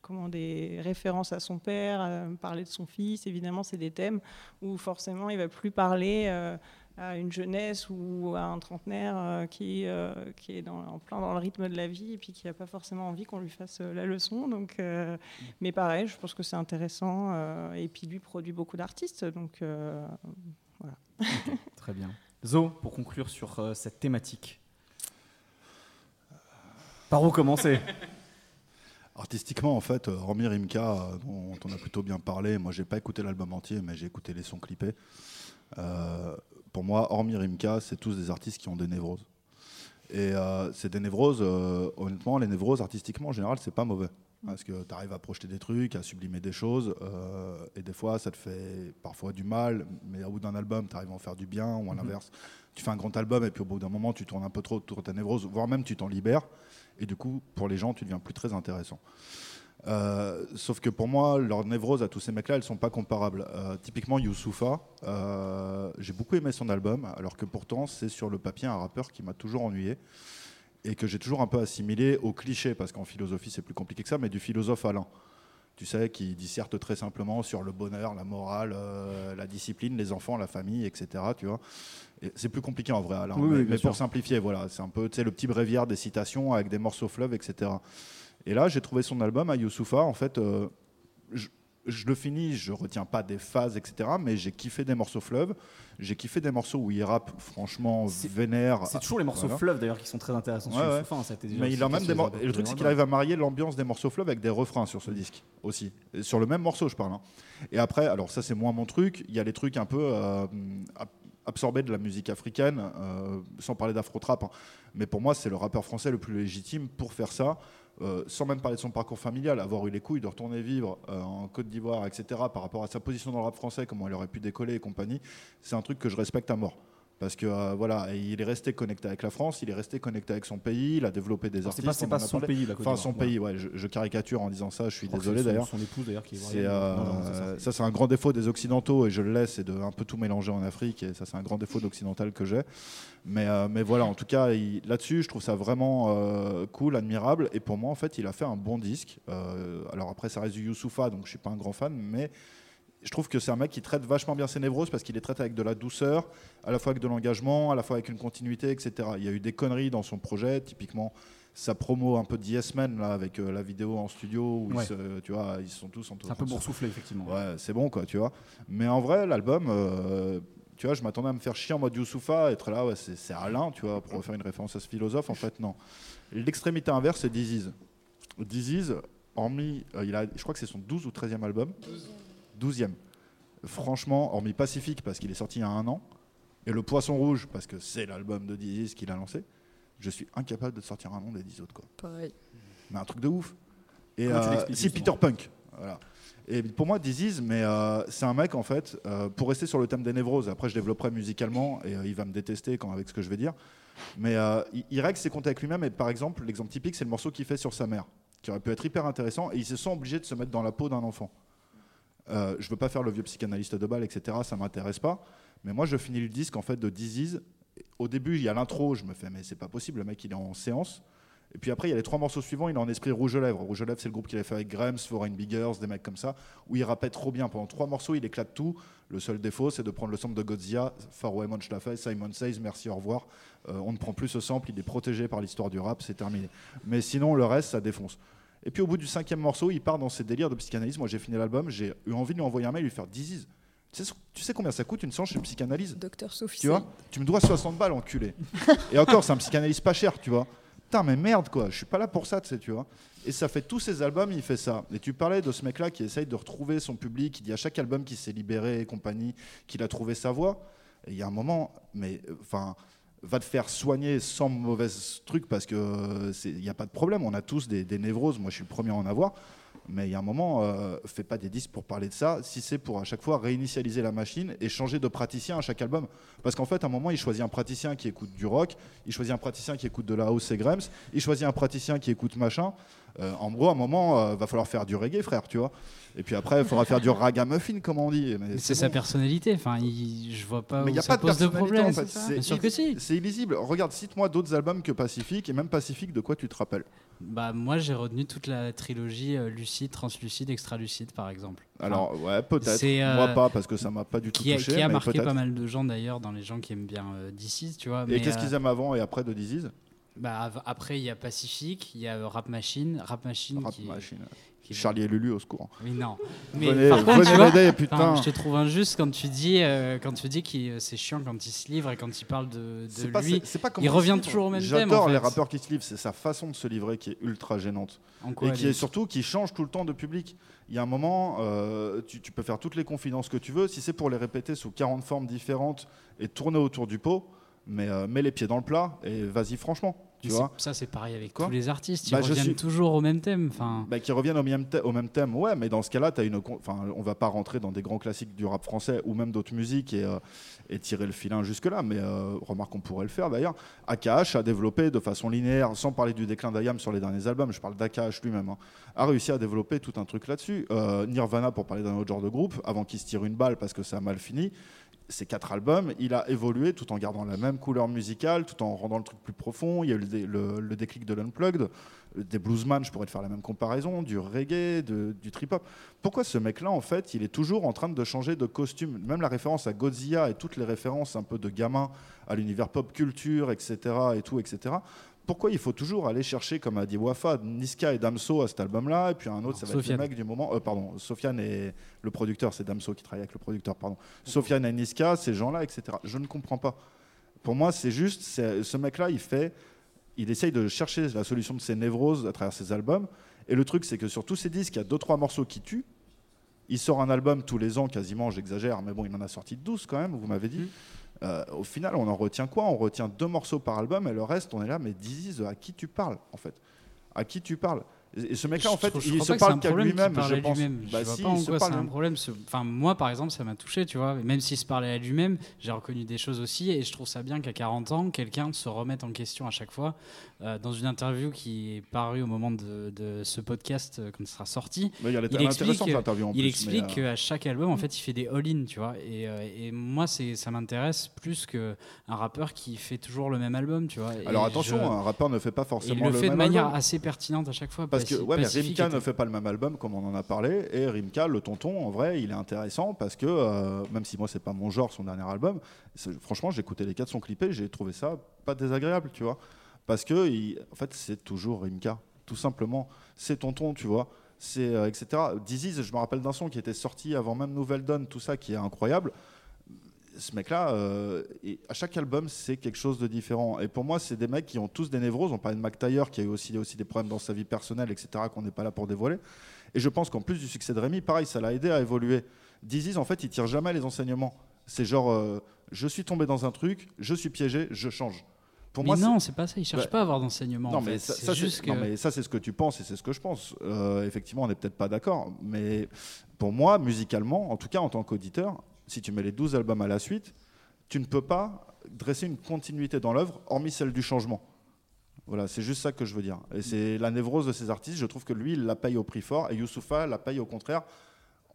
comment, des références à son père, euh, parler de son fils, évidemment, c'est des thèmes où forcément il va plus parler. À une jeunesse ou à un trentenaire euh, qui, euh, qui est dans, en plein dans le rythme de la vie et puis qui n'a pas forcément envie qu'on lui fasse euh, la leçon. Donc, euh, mais pareil, je pense que c'est intéressant. euh, et puis lui produit beaucoup d'artistes. Donc euh, voilà. (laughs) Très bien. Zo, pour conclure sur euh, cette thématique. Par où commencer? (laughs) Artistiquement, en fait, hormis Rimka, dont on a plutôt bien parlé, moi j'ai pas écouté l'album entier, mais j'ai écouté les sons clippés. Euh, pour moi, hormis Rimka, c'est tous des artistes qui ont des névroses. Et euh, c'est des névroses, euh, honnêtement, les névroses artistiquement en général, c'est pas mauvais. Parce que tu arrives à projeter des trucs, à sublimer des choses, euh, et des fois ça te fait parfois du mal, mais au bout d'un album, tu arrives à en faire du bien, ou à l'inverse. Tu fais un grand album, et puis au bout d'un moment, tu tournes un peu trop autour de ta névrose, voire même tu t'en libères, et du coup, pour les gens, tu deviens plus très intéressant. Euh, sauf que pour moi, leur névrose à tous ces mecs-là, elles sont pas comparables. Euh, typiquement, Youssoufa, euh, j'ai beaucoup aimé son album, alors que pourtant, c'est sur le papier un rappeur qui m'a toujours ennuyé et que j'ai toujours un peu assimilé au cliché, parce qu'en philosophie, c'est plus compliqué que ça, mais du philosophe Alain. Tu sais, qui disserte très simplement sur le bonheur, la morale, la discipline, les enfants, la famille, etc. Tu vois. C'est plus compliqué en vrai, Alain. Oui, mais oui, mais pour simplifier, voilà, c'est un peu le petit bréviaire des citations avec des morceaux fleuves, etc. Et là, j'ai trouvé son album à Youssoufa. En fait, euh, je- je le finis, je retiens pas des phases, etc. Mais j'ai kiffé des morceaux fleuves. J'ai kiffé des morceaux où il rappe franchement vénère. C'est toujours les morceaux Voilà. fleuves d'ailleurs qui sont très intéressants sur Ouais, ouais. Youssoupha, hein, ça a été déjà Mais il a même des Et le truc, c'est qu'il arrive à marier l'ambiance des morceaux fleuves avec des refrains sur ce disque aussi. Et sur le même morceau, je parle. hein. Et après, alors ça, c'est moins mon truc. Il y a les trucs un peu euh, ab- absorbés de la musique africaine, euh, sans parler d'afro-trap. hein. Mais pour moi, c'est le rappeur français le plus légitime pour faire ça. Euh, sans même parler de son parcours familial, avoir eu les couilles de retourner vivre euh, en Côte d'Ivoire, etc., par rapport à sa position dans le rap français, comment il aurait pu décoller et compagnie, c'est un truc que je respecte à mort. Parce que euh, voilà, il est resté connecté avec la France, il est resté connecté avec son pays, il a développé des artistes. C'est pas, son parlé. pays, la Côte Enfin, son pays, ouais, je, je caricature en disant ça, je suis Je désolé c'est son- d'ailleurs. Son épouse d'ailleurs qui est euh, Non, non, ça. ça, c'est un grand défaut des Occidentaux, et je le laisse, c'est de un peu tout mélanger en Afrique, et ça, c'est un grand défaut d'occidental que j'ai. Mais, euh, mais voilà, en tout cas, là-dessus, je trouve ça vraiment euh, cool, admirable, et pour moi, en fait, il a fait un bon disque. Euh, alors après, ça reste du Youssoufa, donc je suis pas un grand fan, mais je trouve que c'est un mec qui traite vachement bien ses névroses parce qu'il les traite avec de la douceur, à la fois avec de l'engagement, à la fois avec une continuité, etc. Il y a eu des conneries dans son projet, typiquement sa promo un peu de Yes là, avec euh, la vidéo en studio où ils, se- tu vois, ils sont tous en C'est un peu boursouflé, effectivement. Ouais, c'est bon, quoi, tu vois. Mais en vrai, l'album, euh, tu vois, je m'attendais à me faire chier en mode Youssoufa, être là, ouais, c'est c'est Alain, tu vois, pour faire une référence à ce philosophe. En fait, non. L'extrémité inverse, c'est Disease. Disease, hormis, euh, il a, je crois que c'est son 12 ou 13e album. 12e. Franchement, hormis Pacifique, parce qu'il est sorti il y a un an, et Le Poisson Rouge, parce que c'est l'album de Disease qu'il a lancé, je suis incapable de sortir un nom des 10 autres, quoi Pareil. mais un truc de ouf. Et euh, justement Peter Punk, voilà. Et pour moi, Disease, mais euh, c'est un mec en fait. euh, pour rester sur le thème des névroses, après je développerai musicalement et euh, il va me détester avec ce que je vais dire. Mais il, il règle ses comptes avec lui-même. Et par exemple, l'exemple typique, c'est le morceau qu'il fait sur sa mère, qui aurait pu être hyper intéressant. Et il se sent obligé de se mettre dans la peau d'un enfant. Je veux pas faire le vieux psychanalyste de balle, etc. Ça m'intéresse pas. Mais moi, je finis le disque en fait de Disease. Au début, il y a l'intro. Je me fais, mais c'est pas possible. Le mec, il est en séance. Et puis après, il y a les trois morceaux suivants. Il est en esprit Rouge Lèvres. Rouge Lèvres, c'est le groupe qu'il a fait avec Grams, Foreign Biggers, des mecs comme ça, où il rappelle trop bien. Pendant trois morceaux, il éclate tout. Le seul défaut, c'est de prendre le sample de Godzilla. Farouet Monch l'a fait, Simon Says, merci, au revoir. Euh, on ne prend plus ce sample, il est protégé par l'histoire du rap, c'est terminé. Mais sinon, le reste, ça défonce. Et puis au bout du cinquième morceau, il part dans ses délires de psychanalyse. Moi, j'ai fini l'album, j'ai eu envie de lui envoyer un mail lui faire Disease. Tu sais, tu sais combien ça coûte une séance chez psychanalyse? Docteur Sophie. tu vois? Tu me dois 60 balles, enculé. Et encore, c'est un psychanalyste pas cher, tu vois. Putain, mais merde, quoi. Je suis pas là pour ça, tu sais, tu vois. Et ça fait tous ses albums, il fait ça. Et tu parlais de ce mec-là qui essaye de retrouver son public, qui dit à chaque album qu'il s'est libéré et compagnie, qu'il a trouvé sa voix. Il y a un moment, mais enfin, va te faire soigner sans mauvais truc parce que il n'y a pas de problème. On a tous des, des névroses. Moi, je suis le premier à en avoir. Mais il y a un moment, euh, fais pas des disques pour parler de ça, si c'est pour à chaque fois réinitialiser la machine et changer de praticien à chaque album. Parce qu'en fait, à un moment, il choisit un praticien qui écoute du rock, il choisit un praticien qui écoute de la house et Grams, il choisit un praticien qui écoute machin. Euh, en gros, à un moment, euh, va falloir faire du reggae, frère, tu vois. Et puis après, il faudra faire du (laughs) ragamuffin, comme on dit. Mais Mais C'est bon. sa personnalité. Enfin, il- je vois pas Mais où il n'y a ça pas de pose de personnalité problème. en fait. C'est Bien sûr que si. C'est illisible. Regarde, cite-moi d'autres albums que Pacifique, et même Pacifique, de quoi tu te rappelles? Bah moi j'ai retenu toute la trilogie euh, lucide, translucide, extralucide par exemple. Enfin, Alors, ouais, peut-être. euh, Moi pas, parce que ça m'a pas du tout qui a, touché. qui a mais marqué pas mal de gens d'ailleurs dans les gens qui aiment bien euh, DC, tu vois. Et mais, qu'est-ce euh, qu'ils aiment avant et après de Disease bah, après il y a Pacifique, il y a euh, Rap Machine, Rap Machine Rap qui, Machine. Charlie et Lulu au secours. Oui non. Mais Venez, par contre, venez vois, putain. Je te trouve injuste quand tu dis euh, quand tu dis que c'est chiant quand il se livre et quand il parle de, de pas- lui. c'est pas comment il revient toujours au même thème. J'adore en les rappeurs qui se livrent, c'est sa façon de se livrer qui est ultra gênante. En quoi et qui est est- surtout qui change tout le temps de public. Il y a un moment, euh, tu, tu peux faire toutes les confidences que tu veux. Si c'est pour les répéter sous 40 formes différentes et tourner autour du pot, mais euh, mets les pieds dans le plat et vas-y franchement. Tu vois ça c'est pareil avec Quoi tous les artistes, ils Bah, reviennent suis- toujours au même thème. Enfin, Bah, qui reviennent au même, thè- au même thème, ouais, mais dans ce cas-là, t'as une, enfin, on va pas rentrer dans des grands classiques du rap français ou même d'autres musiques et, euh, et tirer le filin jusque-là, mais euh, remarque qu'on pourrait le faire d'ailleurs. AKH a développé de façon linéaire, sans parler du déclin d'Ayam sur les derniers albums, je parle d'AKH lui-même, hein, a réussi à développer tout un truc là-dessus. Euh, Nirvana, pour parler d'un autre genre de groupe, avant qu'il se tire une balle parce que ça a mal fini, ces quatre albums, il a évolué tout en gardant la même couleur musicale, tout en rendant le truc plus profond. Il y a eu le, dé- le- le déclic de l'unplugged, des bluesman, je pourrais te faire la même comparaison, du reggae, du trip-hop. Pourquoi ce mec-là, en fait, il est toujours en train de changer de costume? Même la référence à Godzilla et toutes les références un peu de gamin à l'univers pop culture, etc., et tout, etc. pourquoi il faut toujours aller chercher, comme a dit Wafa, Niska et Damso à cet album-là, et puis un autre, ça va Sofiane. être le mec du moment. euh, pardon, Sofiane et le producteur, c'est Damso qui travaille avec le producteur, pardon. Sofiane et Niska, ces gens-là, etc. Je ne comprends pas. Pour moi, c'est juste, ce mec-là, il fait, il essaye de chercher la solution de ses névroses à travers ses albums. Et le truc, c'est que sur tous ces disques, il y a deux trois morceaux qui tuent. Il sort un album tous les ans, quasiment, j'exagère, mais bon, il en a sorti 12 quand même, vous m'avez dit. Euh, au final, on en retient quoi? On retient deux morceaux par album et le reste, on est là, mais Dizzy, à qui tu parles en fait? À qui tu parles? Et ce mec-là, en fait, je il se parle qu'à lui-même, je pense. Bah je vois si, pas en quoi c'est un problème. Enfin, moi, par exemple, ça m'a touché, tu vois. Même s'il se parlait à lui-même, j'ai reconnu des choses aussi. Et je trouve ça bien qu'à 40 ans, quelqu'un se remette en question à chaque fois. Euh, dans une interview qui est parue au moment de, de ce podcast, euh, quand il sera sorti, Mais il il explique, l'interview en il plus, explique mais, euh, qu'à chaque album, en fait, il fait des all-in, tu vois. Et, et moi, c'est, ça m'intéresse plus qu'un rappeur qui fait toujours le même album, tu vois. Et Alors attention, je- un rappeur ne fait pas il forcément le fait de même manière album. assez pertinente à chaque fois. Parce que ouais, mais Rimka ne fait pas le même album comme on en a parlé et Rimka le tonton en vrai il est intéressant parce que euh, même si moi c'est pas mon genre son dernier album franchement j'ai écouté les quatre sons clippés j'ai trouvé ça pas désagréable tu vois parce que en fait c'est toujours Rimka tout simplement c'est tonton tu vois c'est euh, etc je me rappelle d'un son qui était sorti avant même Nouvelle Donne tout ça qui est incroyable ce mec-là, euh, à chaque album, c'est quelque chose de différent. Et pour moi, c'est des mecs qui ont tous des névroses. On parlait de Mac Taylor, qui a eu aussi, aussi des problèmes dans sa vie personnelle, etc., qu'on n'est pas là pour dévoiler. Et je pense qu'en plus du succès de Rémi, pareil, ça l'a aidé à évoluer. Dizzy, en fait, il tire jamais les enseignements. C'est genre, euh, je suis tombé dans un truc, je suis piégé, je change. Pour mais moi, non, c'est pas ça. Il cherche Ouais. pas à avoir d'enseignement. non, en mais fait. ça, C'est ça, c'est- juste que. non, mais ça, c'est ce que tu penses et c'est ce que je pense. Euh, effectivement, on n'est peut-être pas d'accord. Mais pour moi, musicalement, en tout cas en tant qu'auditeur, si tu mets les 12 albums à la suite, tu ne peux pas dresser une continuité dans l'œuvre, hormis celle du changement. Voilà, c'est juste ça que je veux dire. Et c'est la névrose de ces artistes. Je trouve que lui, il la paye au prix fort et Youssoufa la paye au contraire,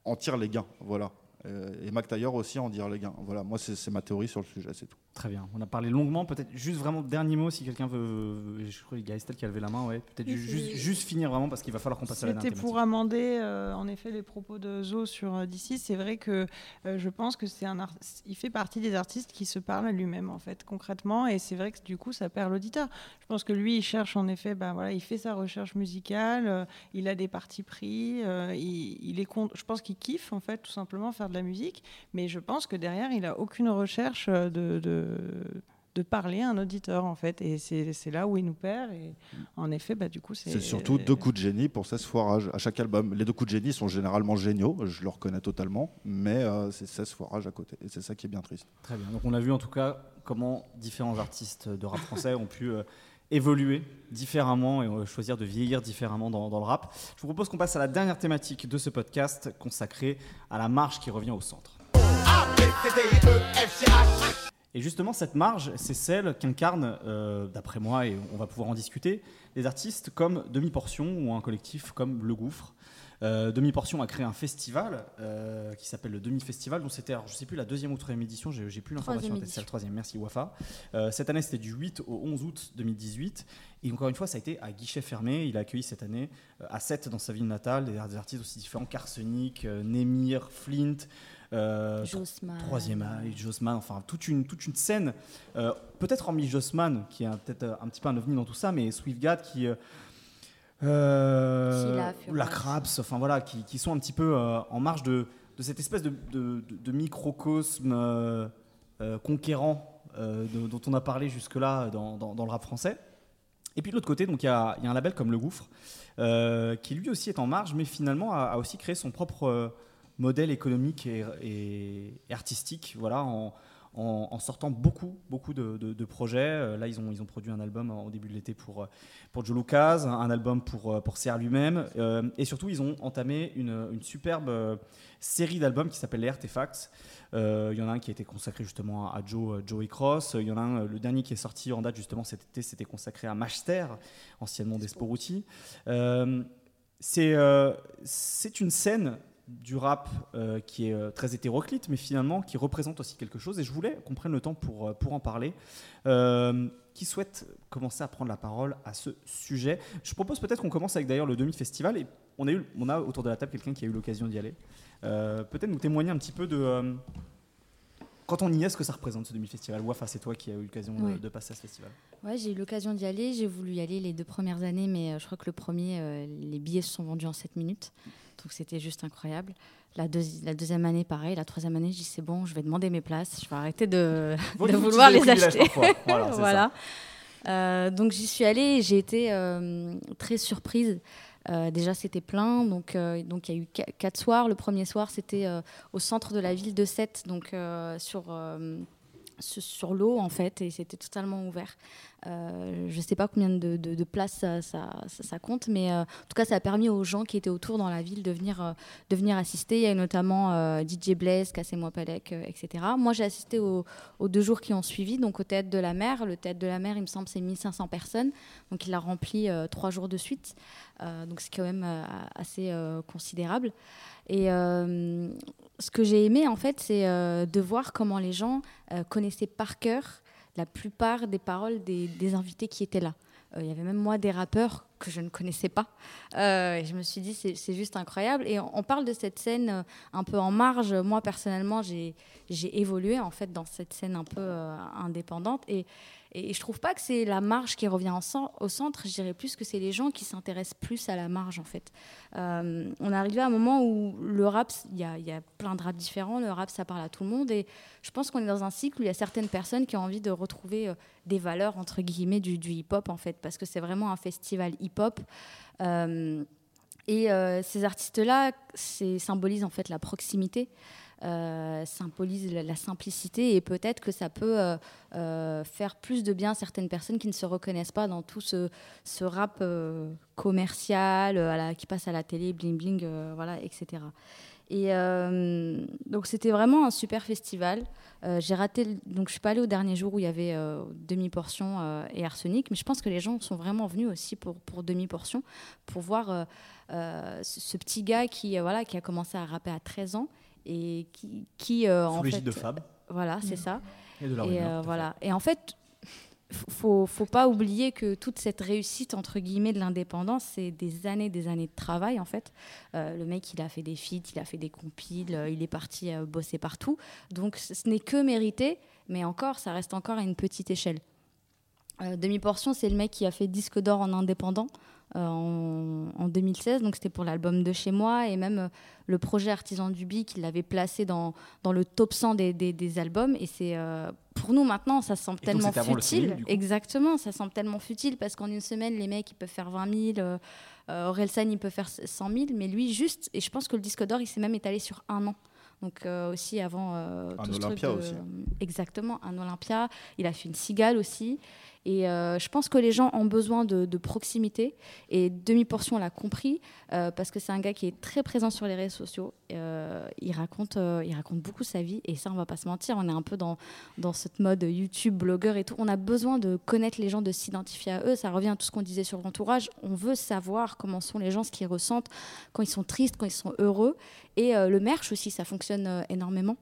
en tire les gains. Voilà. Euh, Et Mac Taylor aussi en tire les gains. Voilà, moi, c'est ma théorie sur le sujet, c'est tout. Très bien. On a parlé longuement. Peut-être juste vraiment dernier mot si quelqu'un veut. veut- Je crois qu'il y a Estelle qui a levé la main. Ouais. Peut-être juste, juste finir vraiment parce qu'il va falloir qu'on passe à la C'était dernière pour thématique. amender, euh, en effet, les propos de Zo sur euh, DC. C'est vrai que euh, je pense que c'est un art- il fait partie des artistes qui se parlent à lui-même, en fait, concrètement. Et c'est vrai que du coup, ça perd l'auditeur. Je pense que lui, il cherche, en effet, ben, voilà, il fait sa recherche musicale, euh, il a des partis pris, euh, il, il est con- je pense qu'il kiffe, en fait, tout simplement faire de la musique. Mais je pense que derrière, il a aucune recherche euh, de. de de parler à un auditeur en fait et c'est c'est là où il nous perd et en effet bah du coup c'est C'est surtout deux coups de génie pour 16 foirages à chaque album. Les deux coups de génie sont généralement géniaux, je le reconnais totalement, mais euh, c'est 16 foirages à côté. Et c'est ça qui est bien triste. Très bien. Donc on a vu en tout cas comment différents artistes de rap français ont pu euh, évoluer différemment et euh, choisir de vieillir différemment dans, le rap. Je vous propose qu'on passe à la dernière thématique de ce podcast consacrée à la marge qui revient au centre. Et justement, cette marge, c'est celle qu'incarnent, euh, d'après moi, et on va pouvoir en discuter, des artistes comme Demi-Portion ou un collectif comme Le Gouffre. Euh, Demi-Portion a créé un festival euh, qui s'appelle le Demi-Festival, dont c'était, je ne sais plus, la deuxième ou troisième édition, j'ai plus l'information. Troisième en tête, C'est la troisième, merci Wafa. Euh, cette année, c'était du 8 au 11 août 2018. Et encore une fois, ça a été à guichet fermé. Il a accueilli cette année à 7 dans sa ville natale des, artistes aussi différents qu'Arsenic, Nemir, Flint. euh. Troisième âge, Jossman, enfin toute une, toute une scène, euh, peut-être hormis Jossman, qui est peut-être un petit peu un ovni dans tout ça, mais Swiftgad qui. euh, euh, Scylla, la Craps, enfin voilà, qui, qui sont un petit peu euh, en marge de, de cette espèce de, de- de- de microcosme euh, euh, conquérant dont on a parlé jusque-là dans, dans- dans le rap français. Et puis de l'autre côté, il y, a il y a un label comme Le Gouffre, qui lui aussi est en marge, mais finalement a, a aussi créé son propre modèle économique et, et- et artistique, voilà, en, en- en sortant beaucoup, beaucoup de, de- de projets. Euh, Là, ils ont, ils ont produit un album au début de l'été pour, euh, pour Joe Lucas, un album pour, euh, pour CR lui-même, euh, et surtout, ils ont entamé une, une superbe euh, série d'albums qui s'appelle les Artefacts. Euh, Il y en a un qui a été consacré justement à Joe, euh, Joey Cross. Il y en a un, euh, le dernier qui est sorti en date justement cet été, c'était consacré à Mashter, anciennement Desporuti. Euh, c'est euh, c'est une scène du rap euh, qui est euh, très hétéroclite, mais finalement qui représente aussi quelque chose. Et je voulais qu'on prenne le temps pour, euh, pour en parler. Euh, qui souhaite commencer à prendre la parole à ce sujet? Je propose peut-être qu'on commence avec d'ailleurs le demi-festival. Et on a, eu, on a autour de la table quelqu'un qui a eu l'occasion d'y aller. Euh, peut-être nous témoigner un petit peu de, Quand on y est, ce que ça représente ce demi-festival? Wafa, c'est toi qui as eu l'occasion de- Ouais. de, passer à ce festival. Ouais, j'ai eu l'occasion d'y aller. J'ai voulu y aller les deux premières années, mais je crois que le premier, les billets se sont vendus en 7 minutes. Donc c'était juste incroyable. La, deuxi- la deuxième année, pareil. La troisième année, je dis c'est bon, je vais demander mes places. Je vais arrêter de, vouloir les acheter. (laughs) Voilà. Euh, donc j'y suis allée et j'ai été euh, très surprise. Euh, déjà, c'était plein. Donc, donc il y a eu qua- quatre soirs. Le premier soir, c'était au centre de la ville de Sète, donc sur, sur, l'eau, en fait, et c'était totalement ouvert. Euh, je ne sais pas combien de, de- places ça, compte, mais euh, en tout cas, ça a permis aux gens qui étaient autour dans la ville de venir, euh, de venir assister. Il y a notamment DJ Blaise, Cassez-moi Palek, etc. Moi, j'ai assisté aux, aux deux jours qui ont suivi, donc au Théâtre de la Mer. Le Théâtre de la Mer, il me semble, c'est 1500 personnes. Donc, il a rempli trois jours de suite. Donc, c'est quand même assez considérable. Et ce que j'ai aimé, en fait, c'est euh, de voir comment les gens euh, connaissaient par cœur la plupart des paroles des, invités qui étaient là. Euh, Il y avait même moi des rappeurs que je ne connaissais pas. Je me suis dit, c'est juste incroyable. Et on, parle de cette scène un peu en marge. Moi, personnellement, j'ai évolué en fait dans cette scène un peu indépendante. Et je trouve pas que c'est la marge qui revient au centre. Je dirais plus que c'est les gens qui s'intéressent plus à la marge en fait. Euh, on est arrivé à un moment où le rap, il y, a- plein de rap différents. Le rap, ça parle à tout le monde. Et je pense qu'on est dans un cycle où il y a certaines personnes qui ont envie de retrouver euh, des valeurs entre guillemets du, hip-hop en fait, parce que c'est vraiment un festival hip-hop. Euh, et ces artistes-là, symbolisent en fait la proximité, symbolise la, simplicité, et peut-être que ça peut euh, euh, faire plus de bien à certaines personnes qui ne se reconnaissent pas dans tout ce, rap euh, commercial euh, qui passe à la télé, bling bling, euh, voilà, etc. Et euh, donc c'était vraiment un super festival. Euh, j'ai raté, donc je suis pas allée au dernier jour où il y avait euh, demi portion euh, et arsenic, mais je pense que les gens sont vraiment venus aussi pour, demi portion, pour voir euh, euh, ce, ce petit gars qui euh, voilà qui a commencé à rapper à 13 ans et qui, qui euh, en fait, de Fab voilà c'est ça. et de la Et euh, voilà. Et en fait, faut, faut pas oublier que toute cette réussite entre guillemets de l'indépendance, c'est des années, des années de travail en fait. Euh, le mec, il a fait des feats, il a fait des compiles, euh, il est parti bosser partout. Donc ce n'est que mérité, mais encore, ça reste encore à une petite échelle. Euh, Demi Portion, c'est le mec qui a fait disque d'or en indépendant en, en 2016, donc c'était pour l'album de chez moi, et même euh, le projet Artisan du Bic, il l'avait placé dans, dans le top 100 des, des- des albums, et c'est euh, pour nous maintenant, ça semble tellement c'était avant le futile. Exactement, ça semble tellement futile parce qu'en une semaine, les mecs, ils peuvent faire 20 000, euh, euh, Orelsan, il peut faire 100 000, mais lui, juste, et je pense que le disque d'or, il s'est même étalé sur un an. Donc euh, aussi avant euh, Un tout ce truc Olympia de- aussi. Exactement, un Olympia. Il a fait une cigale aussi. Et euh, je pense que les gens ont besoin de, proximité. Et Demi-Portion l'a compris euh, parce que c'est un gars qui est très présent sur les réseaux sociaux. Euh, il, raconte, il raconte beaucoup sa vie. Et ça, on va pas se mentir, on est un peu dans, dans cette mode YouTube, blogueur et tout. On a besoin de connaître les gens, de s'identifier à eux. Ça revient à tout ce qu'on disait sur l'entourage. On veut savoir comment sont les gens, ce qu'ils ressentent quand ils sont tristes, quand ils sont heureux. Et le merch aussi, ça fonctionne énormément.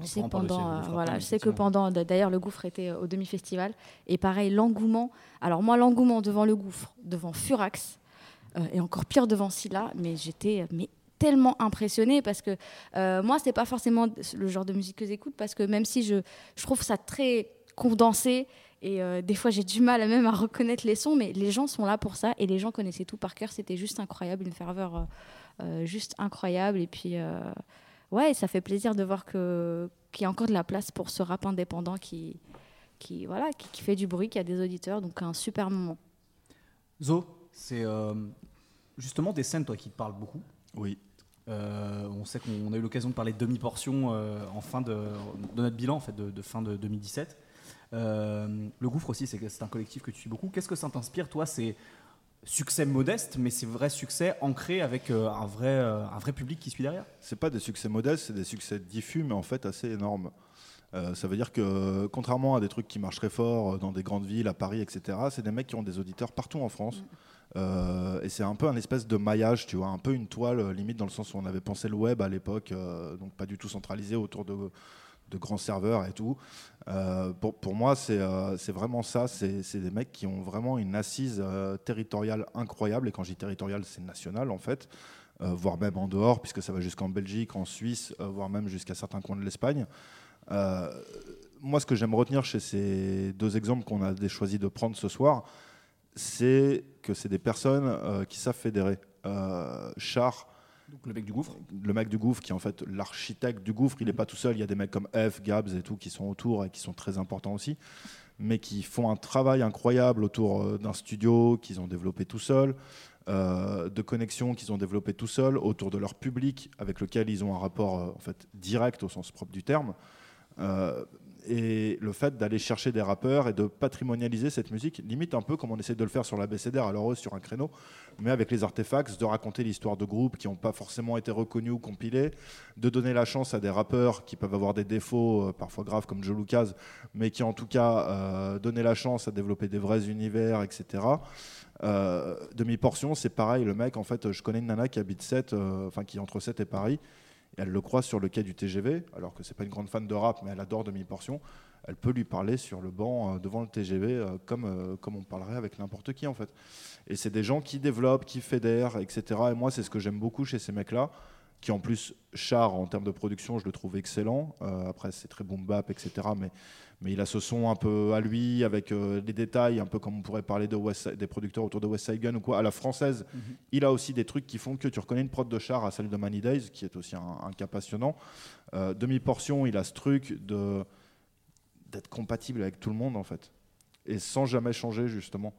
Je sais, pendant, voilà, je que pendant, d'ailleurs, le gouffre était euh, au demi-festival. Et pareil, l'engouement. Alors, moi, l'engouement devant le gouffre, devant Furax, euh, et encore pire devant Scylla, mais j'étais euh, mais tellement impressionnée parce que euh, moi, c'est pas forcément le genre de musique que j'écoute parce que même si je, je trouve ça très condensé et euh, des fois j'ai du mal même à reconnaître les sons, mais les gens sont là pour ça et les gens connaissaient tout par cœur. C'était juste incroyable, une ferveur juste incroyable. Et puis, ouais, ça fait plaisir de voir que- qu'il y a encore de la place pour ce rap indépendant qui, qui, voilà, qui, qui fait du bruit, qui a des auditeurs. Donc, un super moment. Zo, c'est euh, justement des scènes, toi, qui te parlent beaucoup. Oui. Euh, on sait qu'on a eu l'occasion de parler de demi-portion euh, en fin de, de notre bilan en fait, de, de fin de 2017. Euh, le Gouffre aussi, c'est c'est un collectif que tu suis beaucoup. Qu'est-ce que ça t'inspire, toi C'est succès modeste, mais c'est vrai succès ancré avec euh, un, vrai, euh, un vrai public qui suit derrière. C'est pas des succès modestes, c'est des succès diffus, mais en fait assez énormes. Euh, ça veut dire que, contrairement à des trucs qui marchent très fort dans des grandes villes, à Paris, etc., c'est des mecs qui ont des auditeurs partout en France. Et c'est un peu un espèce de maillage, tu vois, un peu une toile, limite dans le sens où on avait pensé le web à l'époque, donc pas du tout centralisé autour de, de grands serveurs et tout. Euh, pour, pour moi, c'est euh, vraiment ça. C'est des mecs qui ont vraiment une assise euh, territoriale incroyable. Et quand je dis territoriale, c'est national en fait, voire même en dehors, puisque ça va jusqu'en Belgique, en Suisse, voire même jusqu'à certains coins de l'Espagne. Moi, ce que j'aime retenir chez ces deux exemples qu'on a choisi de prendre ce soir, c'est que c'est des personnes qui savent fédérer. Char, Le mec du gouffre. le mec du gouffre, qui est en fait l'architecte du gouffre, il n'est pas tout seul. Il y a des mecs comme F, Gabs et tout qui sont autour et qui sont très importants aussi, mais qui font un travail incroyable autour euh, d'un studio qu'ils ont développé tout seul, euh, de connexions qu'ils ont développé tout seul autour de leur public avec lequel ils ont un rapport euh, en fait direct au sens propre du terme. Et le fait d'aller chercher des rappeurs et de patrimonialiser cette musique, limite un peu comme on essaie de le faire sur la BCDR, alors eux sur un créneau, mais avec les artefacts, de raconter l'histoire de groupes qui n'ont pas forcément été reconnus ou compilés, de donner la chance à des rappeurs qui peuvent avoir des défauts, euh, parfois graves comme Joe Lucas, mais qui en tout cas euh, donner la chance à développer des vrais univers, etc. Euh, Demi-portion, c'est pareil, le mec, en fait, je connais une nana qui habite 7, euh, enfin qui est entre 7 et Paris, elle le croise sur le quai du TGV, alors que c'est pas une grande fan de rap, mais elle adore demi-portion. Elle peut lui parler sur le banc euh, devant le TGV euh, comme, euh, comme on parlerait avec n'importe qui en fait. Et c'est des gens qui développent, qui fédèrent, etc. Et moi, c'est ce que j'aime beaucoup chez ces mecs-là, qui en plus, Char, en termes de production, je le trouve excellent. Euh, après, c'est très boom bap, etc. Mais, mais il a ce son un peu à lui, avec euh, des détails, un peu comme on pourrait parler de West Side- des producteurs autour de West Side Gun ou quoi. À la française, il a aussi des trucs qui font que tu reconnais une prod de Char à celle de Money Days, qui est aussi un, un cas passionnant. Euh, Demi-portion, il a ce truc de d'être compatible avec tout le monde, en fait. Et sans jamais changer, justement.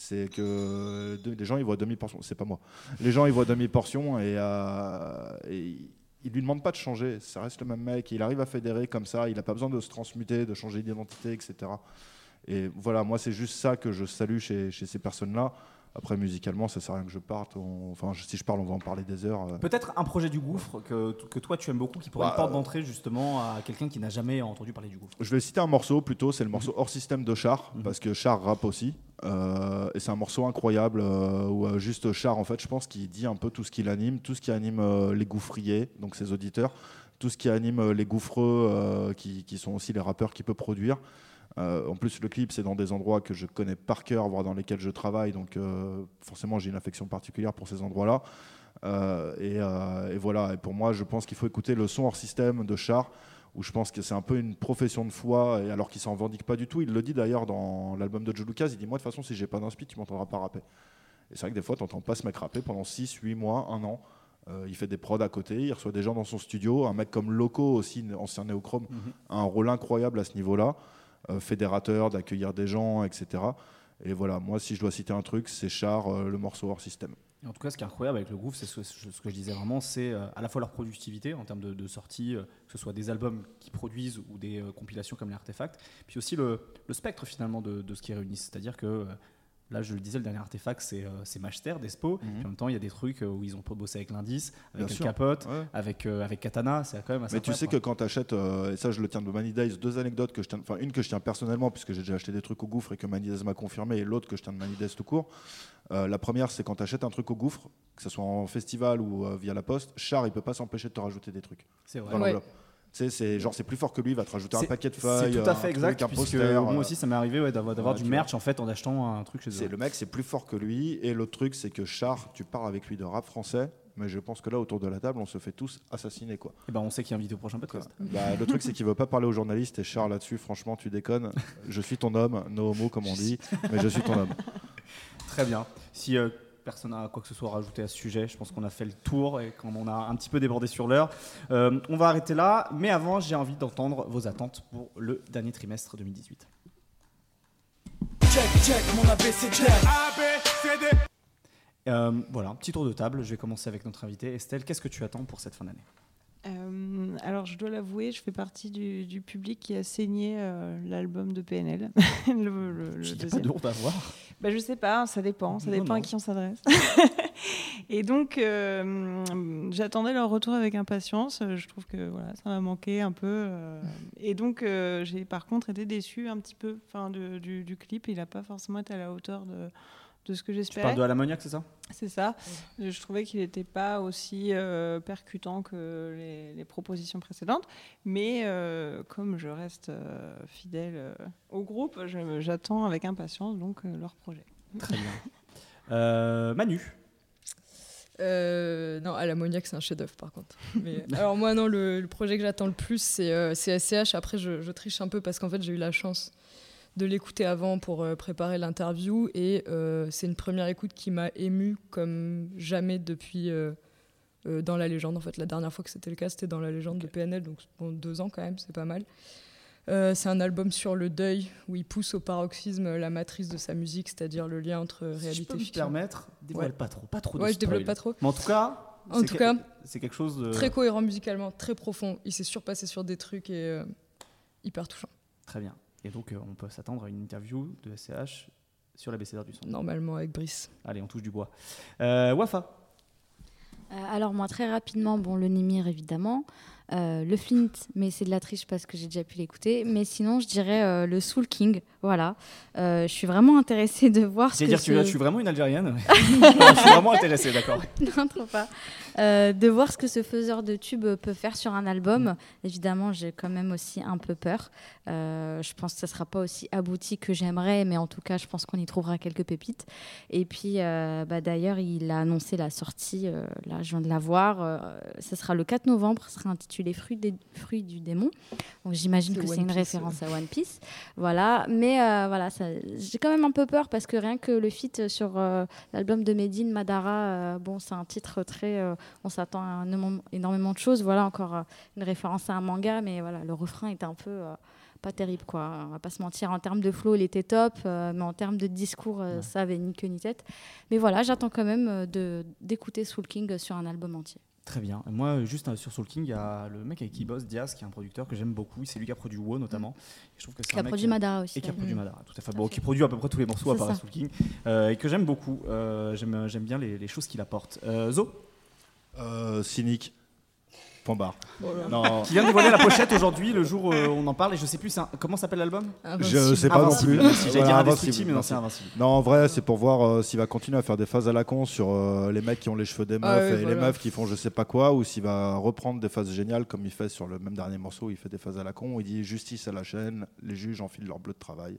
C'est que les gens, ils voient demi-portion. C'est pas moi. Les gens, ils voient demi-portion et, euh, ils lui demandent pas de changer. Ça reste le même mec. Il arrive à fédérer comme ça. Il n'a pas besoin de se transmuter, de changer d'identité, etc. Et voilà, moi, c'est juste ça que je salue chez ces personnes-là. Après, musicalement, ça sert à rien que je parte. On- Enfin, je- si je parle, on va en parler des heures. euh. Peut-être un projet du gouffre que, que toi tu aimes beaucoup, qui pourrait Bah, une porte d'entrée justement à quelqu'un qui n'a jamais entendu parler du gouffre. Je vais citer un morceau plutôt, c'est le morceau hors système de Char, Mhm. parce que Char rappe aussi. Euh, et c'est un morceau incroyable euh, où juste Char, en fait, je pense qu'il dit un peu tout ce qui l'anime, tout ce qui anime les gouffriers, donc ses auditeurs, tout ce qui anime les gouffreux, qui, qui sont aussi les rappeurs qu'il peut produire. Euh, en plus, le clip, c'est dans des endroits que je connais par cœur, voire dans lesquels je travaille, donc euh, forcément, j'ai une affection particulière pour ces endroits-là. Euh, et, et voilà, et pour moi, je pense qu'il faut écouter le son hors système de Char, où je pense que c'est un peu une profession de foi, et alors qu'il s'en revendique pas du tout. Il le dit d'ailleurs dans l'album de Joe Lucas, il dit Moi, de toute façon, si j'ai pas d'inspi, tu m'entendras pas rapper. Et c'est vrai que des fois, tu n'entends pas ce mec rapper pendant 6, 8 mois, un an. Euh, il fait des prods à côté, il reçoit des gens dans son studio. Un mec comme Loco, aussi, ancien néochrome, a un rôle incroyable à ce niveau-là. Euh, fédérateur, d'accueillir des gens, etc. Et voilà, moi, si je dois citer un truc, c'est Char, euh, le morceau hors système. En tout cas, ce qui est incroyable avec le groupe, c'est ce, que je disais vraiment, c'est euh, à la fois leur productivité en termes de, de sortie, que ce soit des albums qui produisent ou des compilations comme les artefacts, puis aussi le, spectre finalement de, de ce qui réunit. C'est-à-dire que là, je le disais, le dernier artefact, c'est euh, c'est Master, Despo. Puis en même temps, il y a des trucs euh, où ils ont bossé avec l'indice, avec sûr. Capote, Ouais. avec, euh, avec Katana. C'est quand même assez Mais tu sais que quand tu achètes, et ça je le tiens de Many Days, deux anecdotes que je tiens, enfin une que je tiens personnellement puisque j'ai déjà acheté des trucs au gouffre et que Many Days m'a confirmé, et l'autre que je tiens de Many Days tout court. Euh, la première, c'est quand tu achètes un truc au gouffre, que ce soit en festival ou euh, via la poste, Char il peut pas s'empêcher de te rajouter des trucs C'est vrai. dans Ouais. L'enveloppe. Tu sais, c'est genre c'est plus fort que lui, il va te rajouter un C'est- paquet de C'est feuilles, tout à fait exact, poster. moi euh, aussi, ça m'est arrivé ouais, d'avoir ouais, du merch en fait en achetant un truc chez C'est eux. le mec, c'est plus fort que lui. Et l'autre truc, c'est que Char, tu parles avec lui de rap français, mais je pense que là, autour de la table, on se fait tous assassiner, quoi. Et ben, on sait qu'il est invité au prochain podcast. Bah, le truc, c'est qu'il veut pas parler aux journalistes. Et Char, là-dessus, franchement, tu déconnes. Je suis ton homme, no homo, comme on dit, mais je suis ton homme. (laughs) Très bien. Si euh, personne n'a quoi que ce soit à rajouter à ce sujet, je pense qu'on a fait le tour et qu'on a un petit peu débordé sur l'heure. Euh, on va arrêter là, mais avant, j'ai envie d'entendre vos attentes pour le dernier trimestre 2018. Check, check, mon ABC, check. Euh, voilà, un petit tour de table. Je vais commencer avec notre invité. Estelle, qu'est-ce que tu attends pour cette fin d'année? Euh, alors, je dois l'avouer, je fais partie du, du public qui a saigné euh, l'album de PNL. (laughs) le, le- le a pas deuxième. de honte à voir. Bah, je sais pas, ça dépend, ça Non, dépend à qui on s'adresse. (laughs) et donc, euh, j'attendais leur retour avec impatience. Je trouve que voilà, ça m'a manqué un peu. et donc, j'ai par contre été déçue un petit peu enfin, de- du, du clip. Il n'a pas forcément été à la hauteur de, de ce que Tu j'espérais. parles de l'ammoniaque, c'est ça? C'est ça. Je trouvais qu'il n'était pas aussi euh, percutant que les, les propositions précédentes. Mais euh, comme je reste euh, fidèle euh, au groupe, j'attends avec impatience donc euh, leur projet. Très bien. Euh, Manu, Euh, non, à l'ammoniaque, c'est un chef-d'œuvre par contre. Mais, (laughs) alors moi, non, le, le projet que j'attends le plus, c'est euh, c'est SCH. Après, je, je triche un peu parce qu'en fait, j'ai eu la chance de l'écouter avant pour euh, préparer l'interview et euh, c'est une première écoute qui m'a ému comme jamais depuis euh, dans la légende. En fait, la dernière fois que c'était le cas, c'était dans la légende de PNL, donc bon, deux ans quand même, c'est pas mal. Euh, c'est un album sur le deuil où il pousse au paroxysme la matrice de sa musique, c'est-à-dire le lien entre Si je réalité peux et me fiction. permettre, dévoile Ouais. pas trop, pas trop de Ouais, je développe pas trop. Mais en tout cas, En c'est tout cas, c'est quelque chose de très cohérent musicalement, très profond. Il s'est surpassé sur des trucs et euh, hyper touchant. très bien. Et donc, euh, on peut s'attendre à une interview de SCH sur la BCDR du son. Normalement avec Brice. Allez, on touche du bois. Euh, Wafa, Euh, alors moi très rapidement, bon le Nimir évidemment, euh, le Flint, mais c'est de la triche parce que j'ai déjà pu l'écouter. Mais sinon je dirais euh, le Soul King, voilà. Euh, je suis vraiment intéressée de voir ce c'est que (laughs) je suis vraiment une Algérienne. je suis vraiment intéressé, d'accord. non, trop pas. Euh, de voir ce que ce faiseur de tube peut faire sur un album. Évidemment, j'ai quand même aussi un peu peur. Euh, je pense que ça sera pas aussi abouti que j'aimerais, mais en tout cas, je pense qu'on y trouvera quelques pépites. Et puis, euh, bah, d'ailleurs, il a annoncé la sortie. là, je viens de la voir. ce sera le 4 novembre. Ce sera intitulé Fruits, des- Fruits du démon. Donc, j'imagine que c'est une Piece, référence à One Piece. Voilà. Mais voilà, ça- j'ai quand même un peu peur parce que rien que le feat sur l'album de Medine, Madara, bon, c'est un titre très. euh, on s'attend à énormément- de choses. Voilà, encore euh, une référence à un manga, mais voilà, le refrain est un peu. euh, pas terrible, quoi. On va pas se mentir. En termes de flow, il était top, euh, mais en termes de discours, euh, ça avait ni queue ni tête. Mais voilà, j'attends quand même de d'écouter Soul King sur un album entier. Très bien. Et Moi, juste sur Soul King, il y a le mec avec qui bosse, Diaz, qui est un producteur que j'aime beaucoup. C'est lui qui a produit WoW notamment. Et je trouve que c'est Qui a produit Madara aussi. Et qui a produit Mm. Madara, tout à fait. Bon, qui produit à peu près tous les morceaux à part. Soul King. euh, et que j'aime beaucoup. Euh, j'aime, j'aime bien les, les choses qu'il apporte. Euh, Zo, Euh, cynique. Point barre. Voilà. Non, (laughs) qui vient de dévoiler la pochette aujourd'hui, le jour où euh, on en parle. Et je sais plus, un- comment s'appelle l'album? Je sais pas non plus. J'allais Voilà, dire indestructible, mais non, c'est invincible. Non, en vrai, c'est pour voir euh, s'il va continuer à faire des phases à la con sur euh, les mecs qui ont les cheveux des meufs Ah ouais, et les meufs qui font je sais pas quoi, ou s'il va reprendre des phases géniales comme il fait sur le même dernier morceau où il fait des phases à la con, où il dit justice à la chaîne, les juges enfilent leur bleu de travail.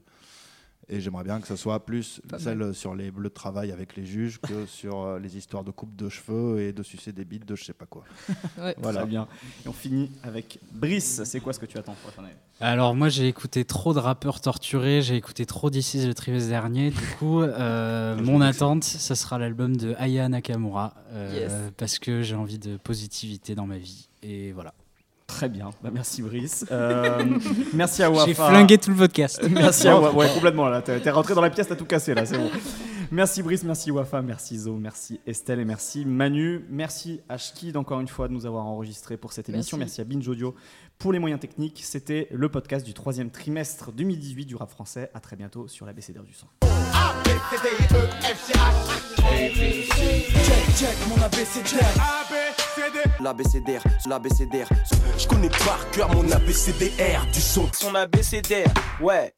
Et j'aimerais bien que ça soit plus Pas celle sur les bleus de travail avec les juges que (laughs) sur euh, les histoires de coupe de cheveux et de sucer des bites de je sais pas quoi. (laughs) Ouais. Voilà. Très bien. Et on finit avec Brice. C'est quoi ce que tu attends pour la fin d'année Alors moi j'ai écouté trop de rappeurs torturés, j'ai écouté trop d'ici le trimestre dernier. Du coup, euh, (laughs) mon attente, ça sera l'album de Aya Nakamura euh, Yes. parce que j'ai envie de positivité dans ma vie. Et voilà. Très bien. Bah, merci Brice. Euh, (laughs) merci à Wafa. J'ai flingué tout le podcast. (laughs) Merci à (laughs) Wafa. Ouais, complètement. Là, t'es t'es rentré dans la pièce, t'as tout cassé là. C'est bon. Merci Brice, merci Wafa, merci Zo, merci Estelle et merci Manu. Merci Ashkid encore une fois de nous avoir enregistré pour cette émission. Merci. Merci à Binge Audio pour les moyens techniques. C'était le podcast du troisième trimestre 2018 du rap français. À très bientôt sur la BCDR du son. Check, check, mon ABCDR. L'ABCDR, l'ABCDR. Je connais par cœur mon ABCDR du son. Son ABCDR, ouais.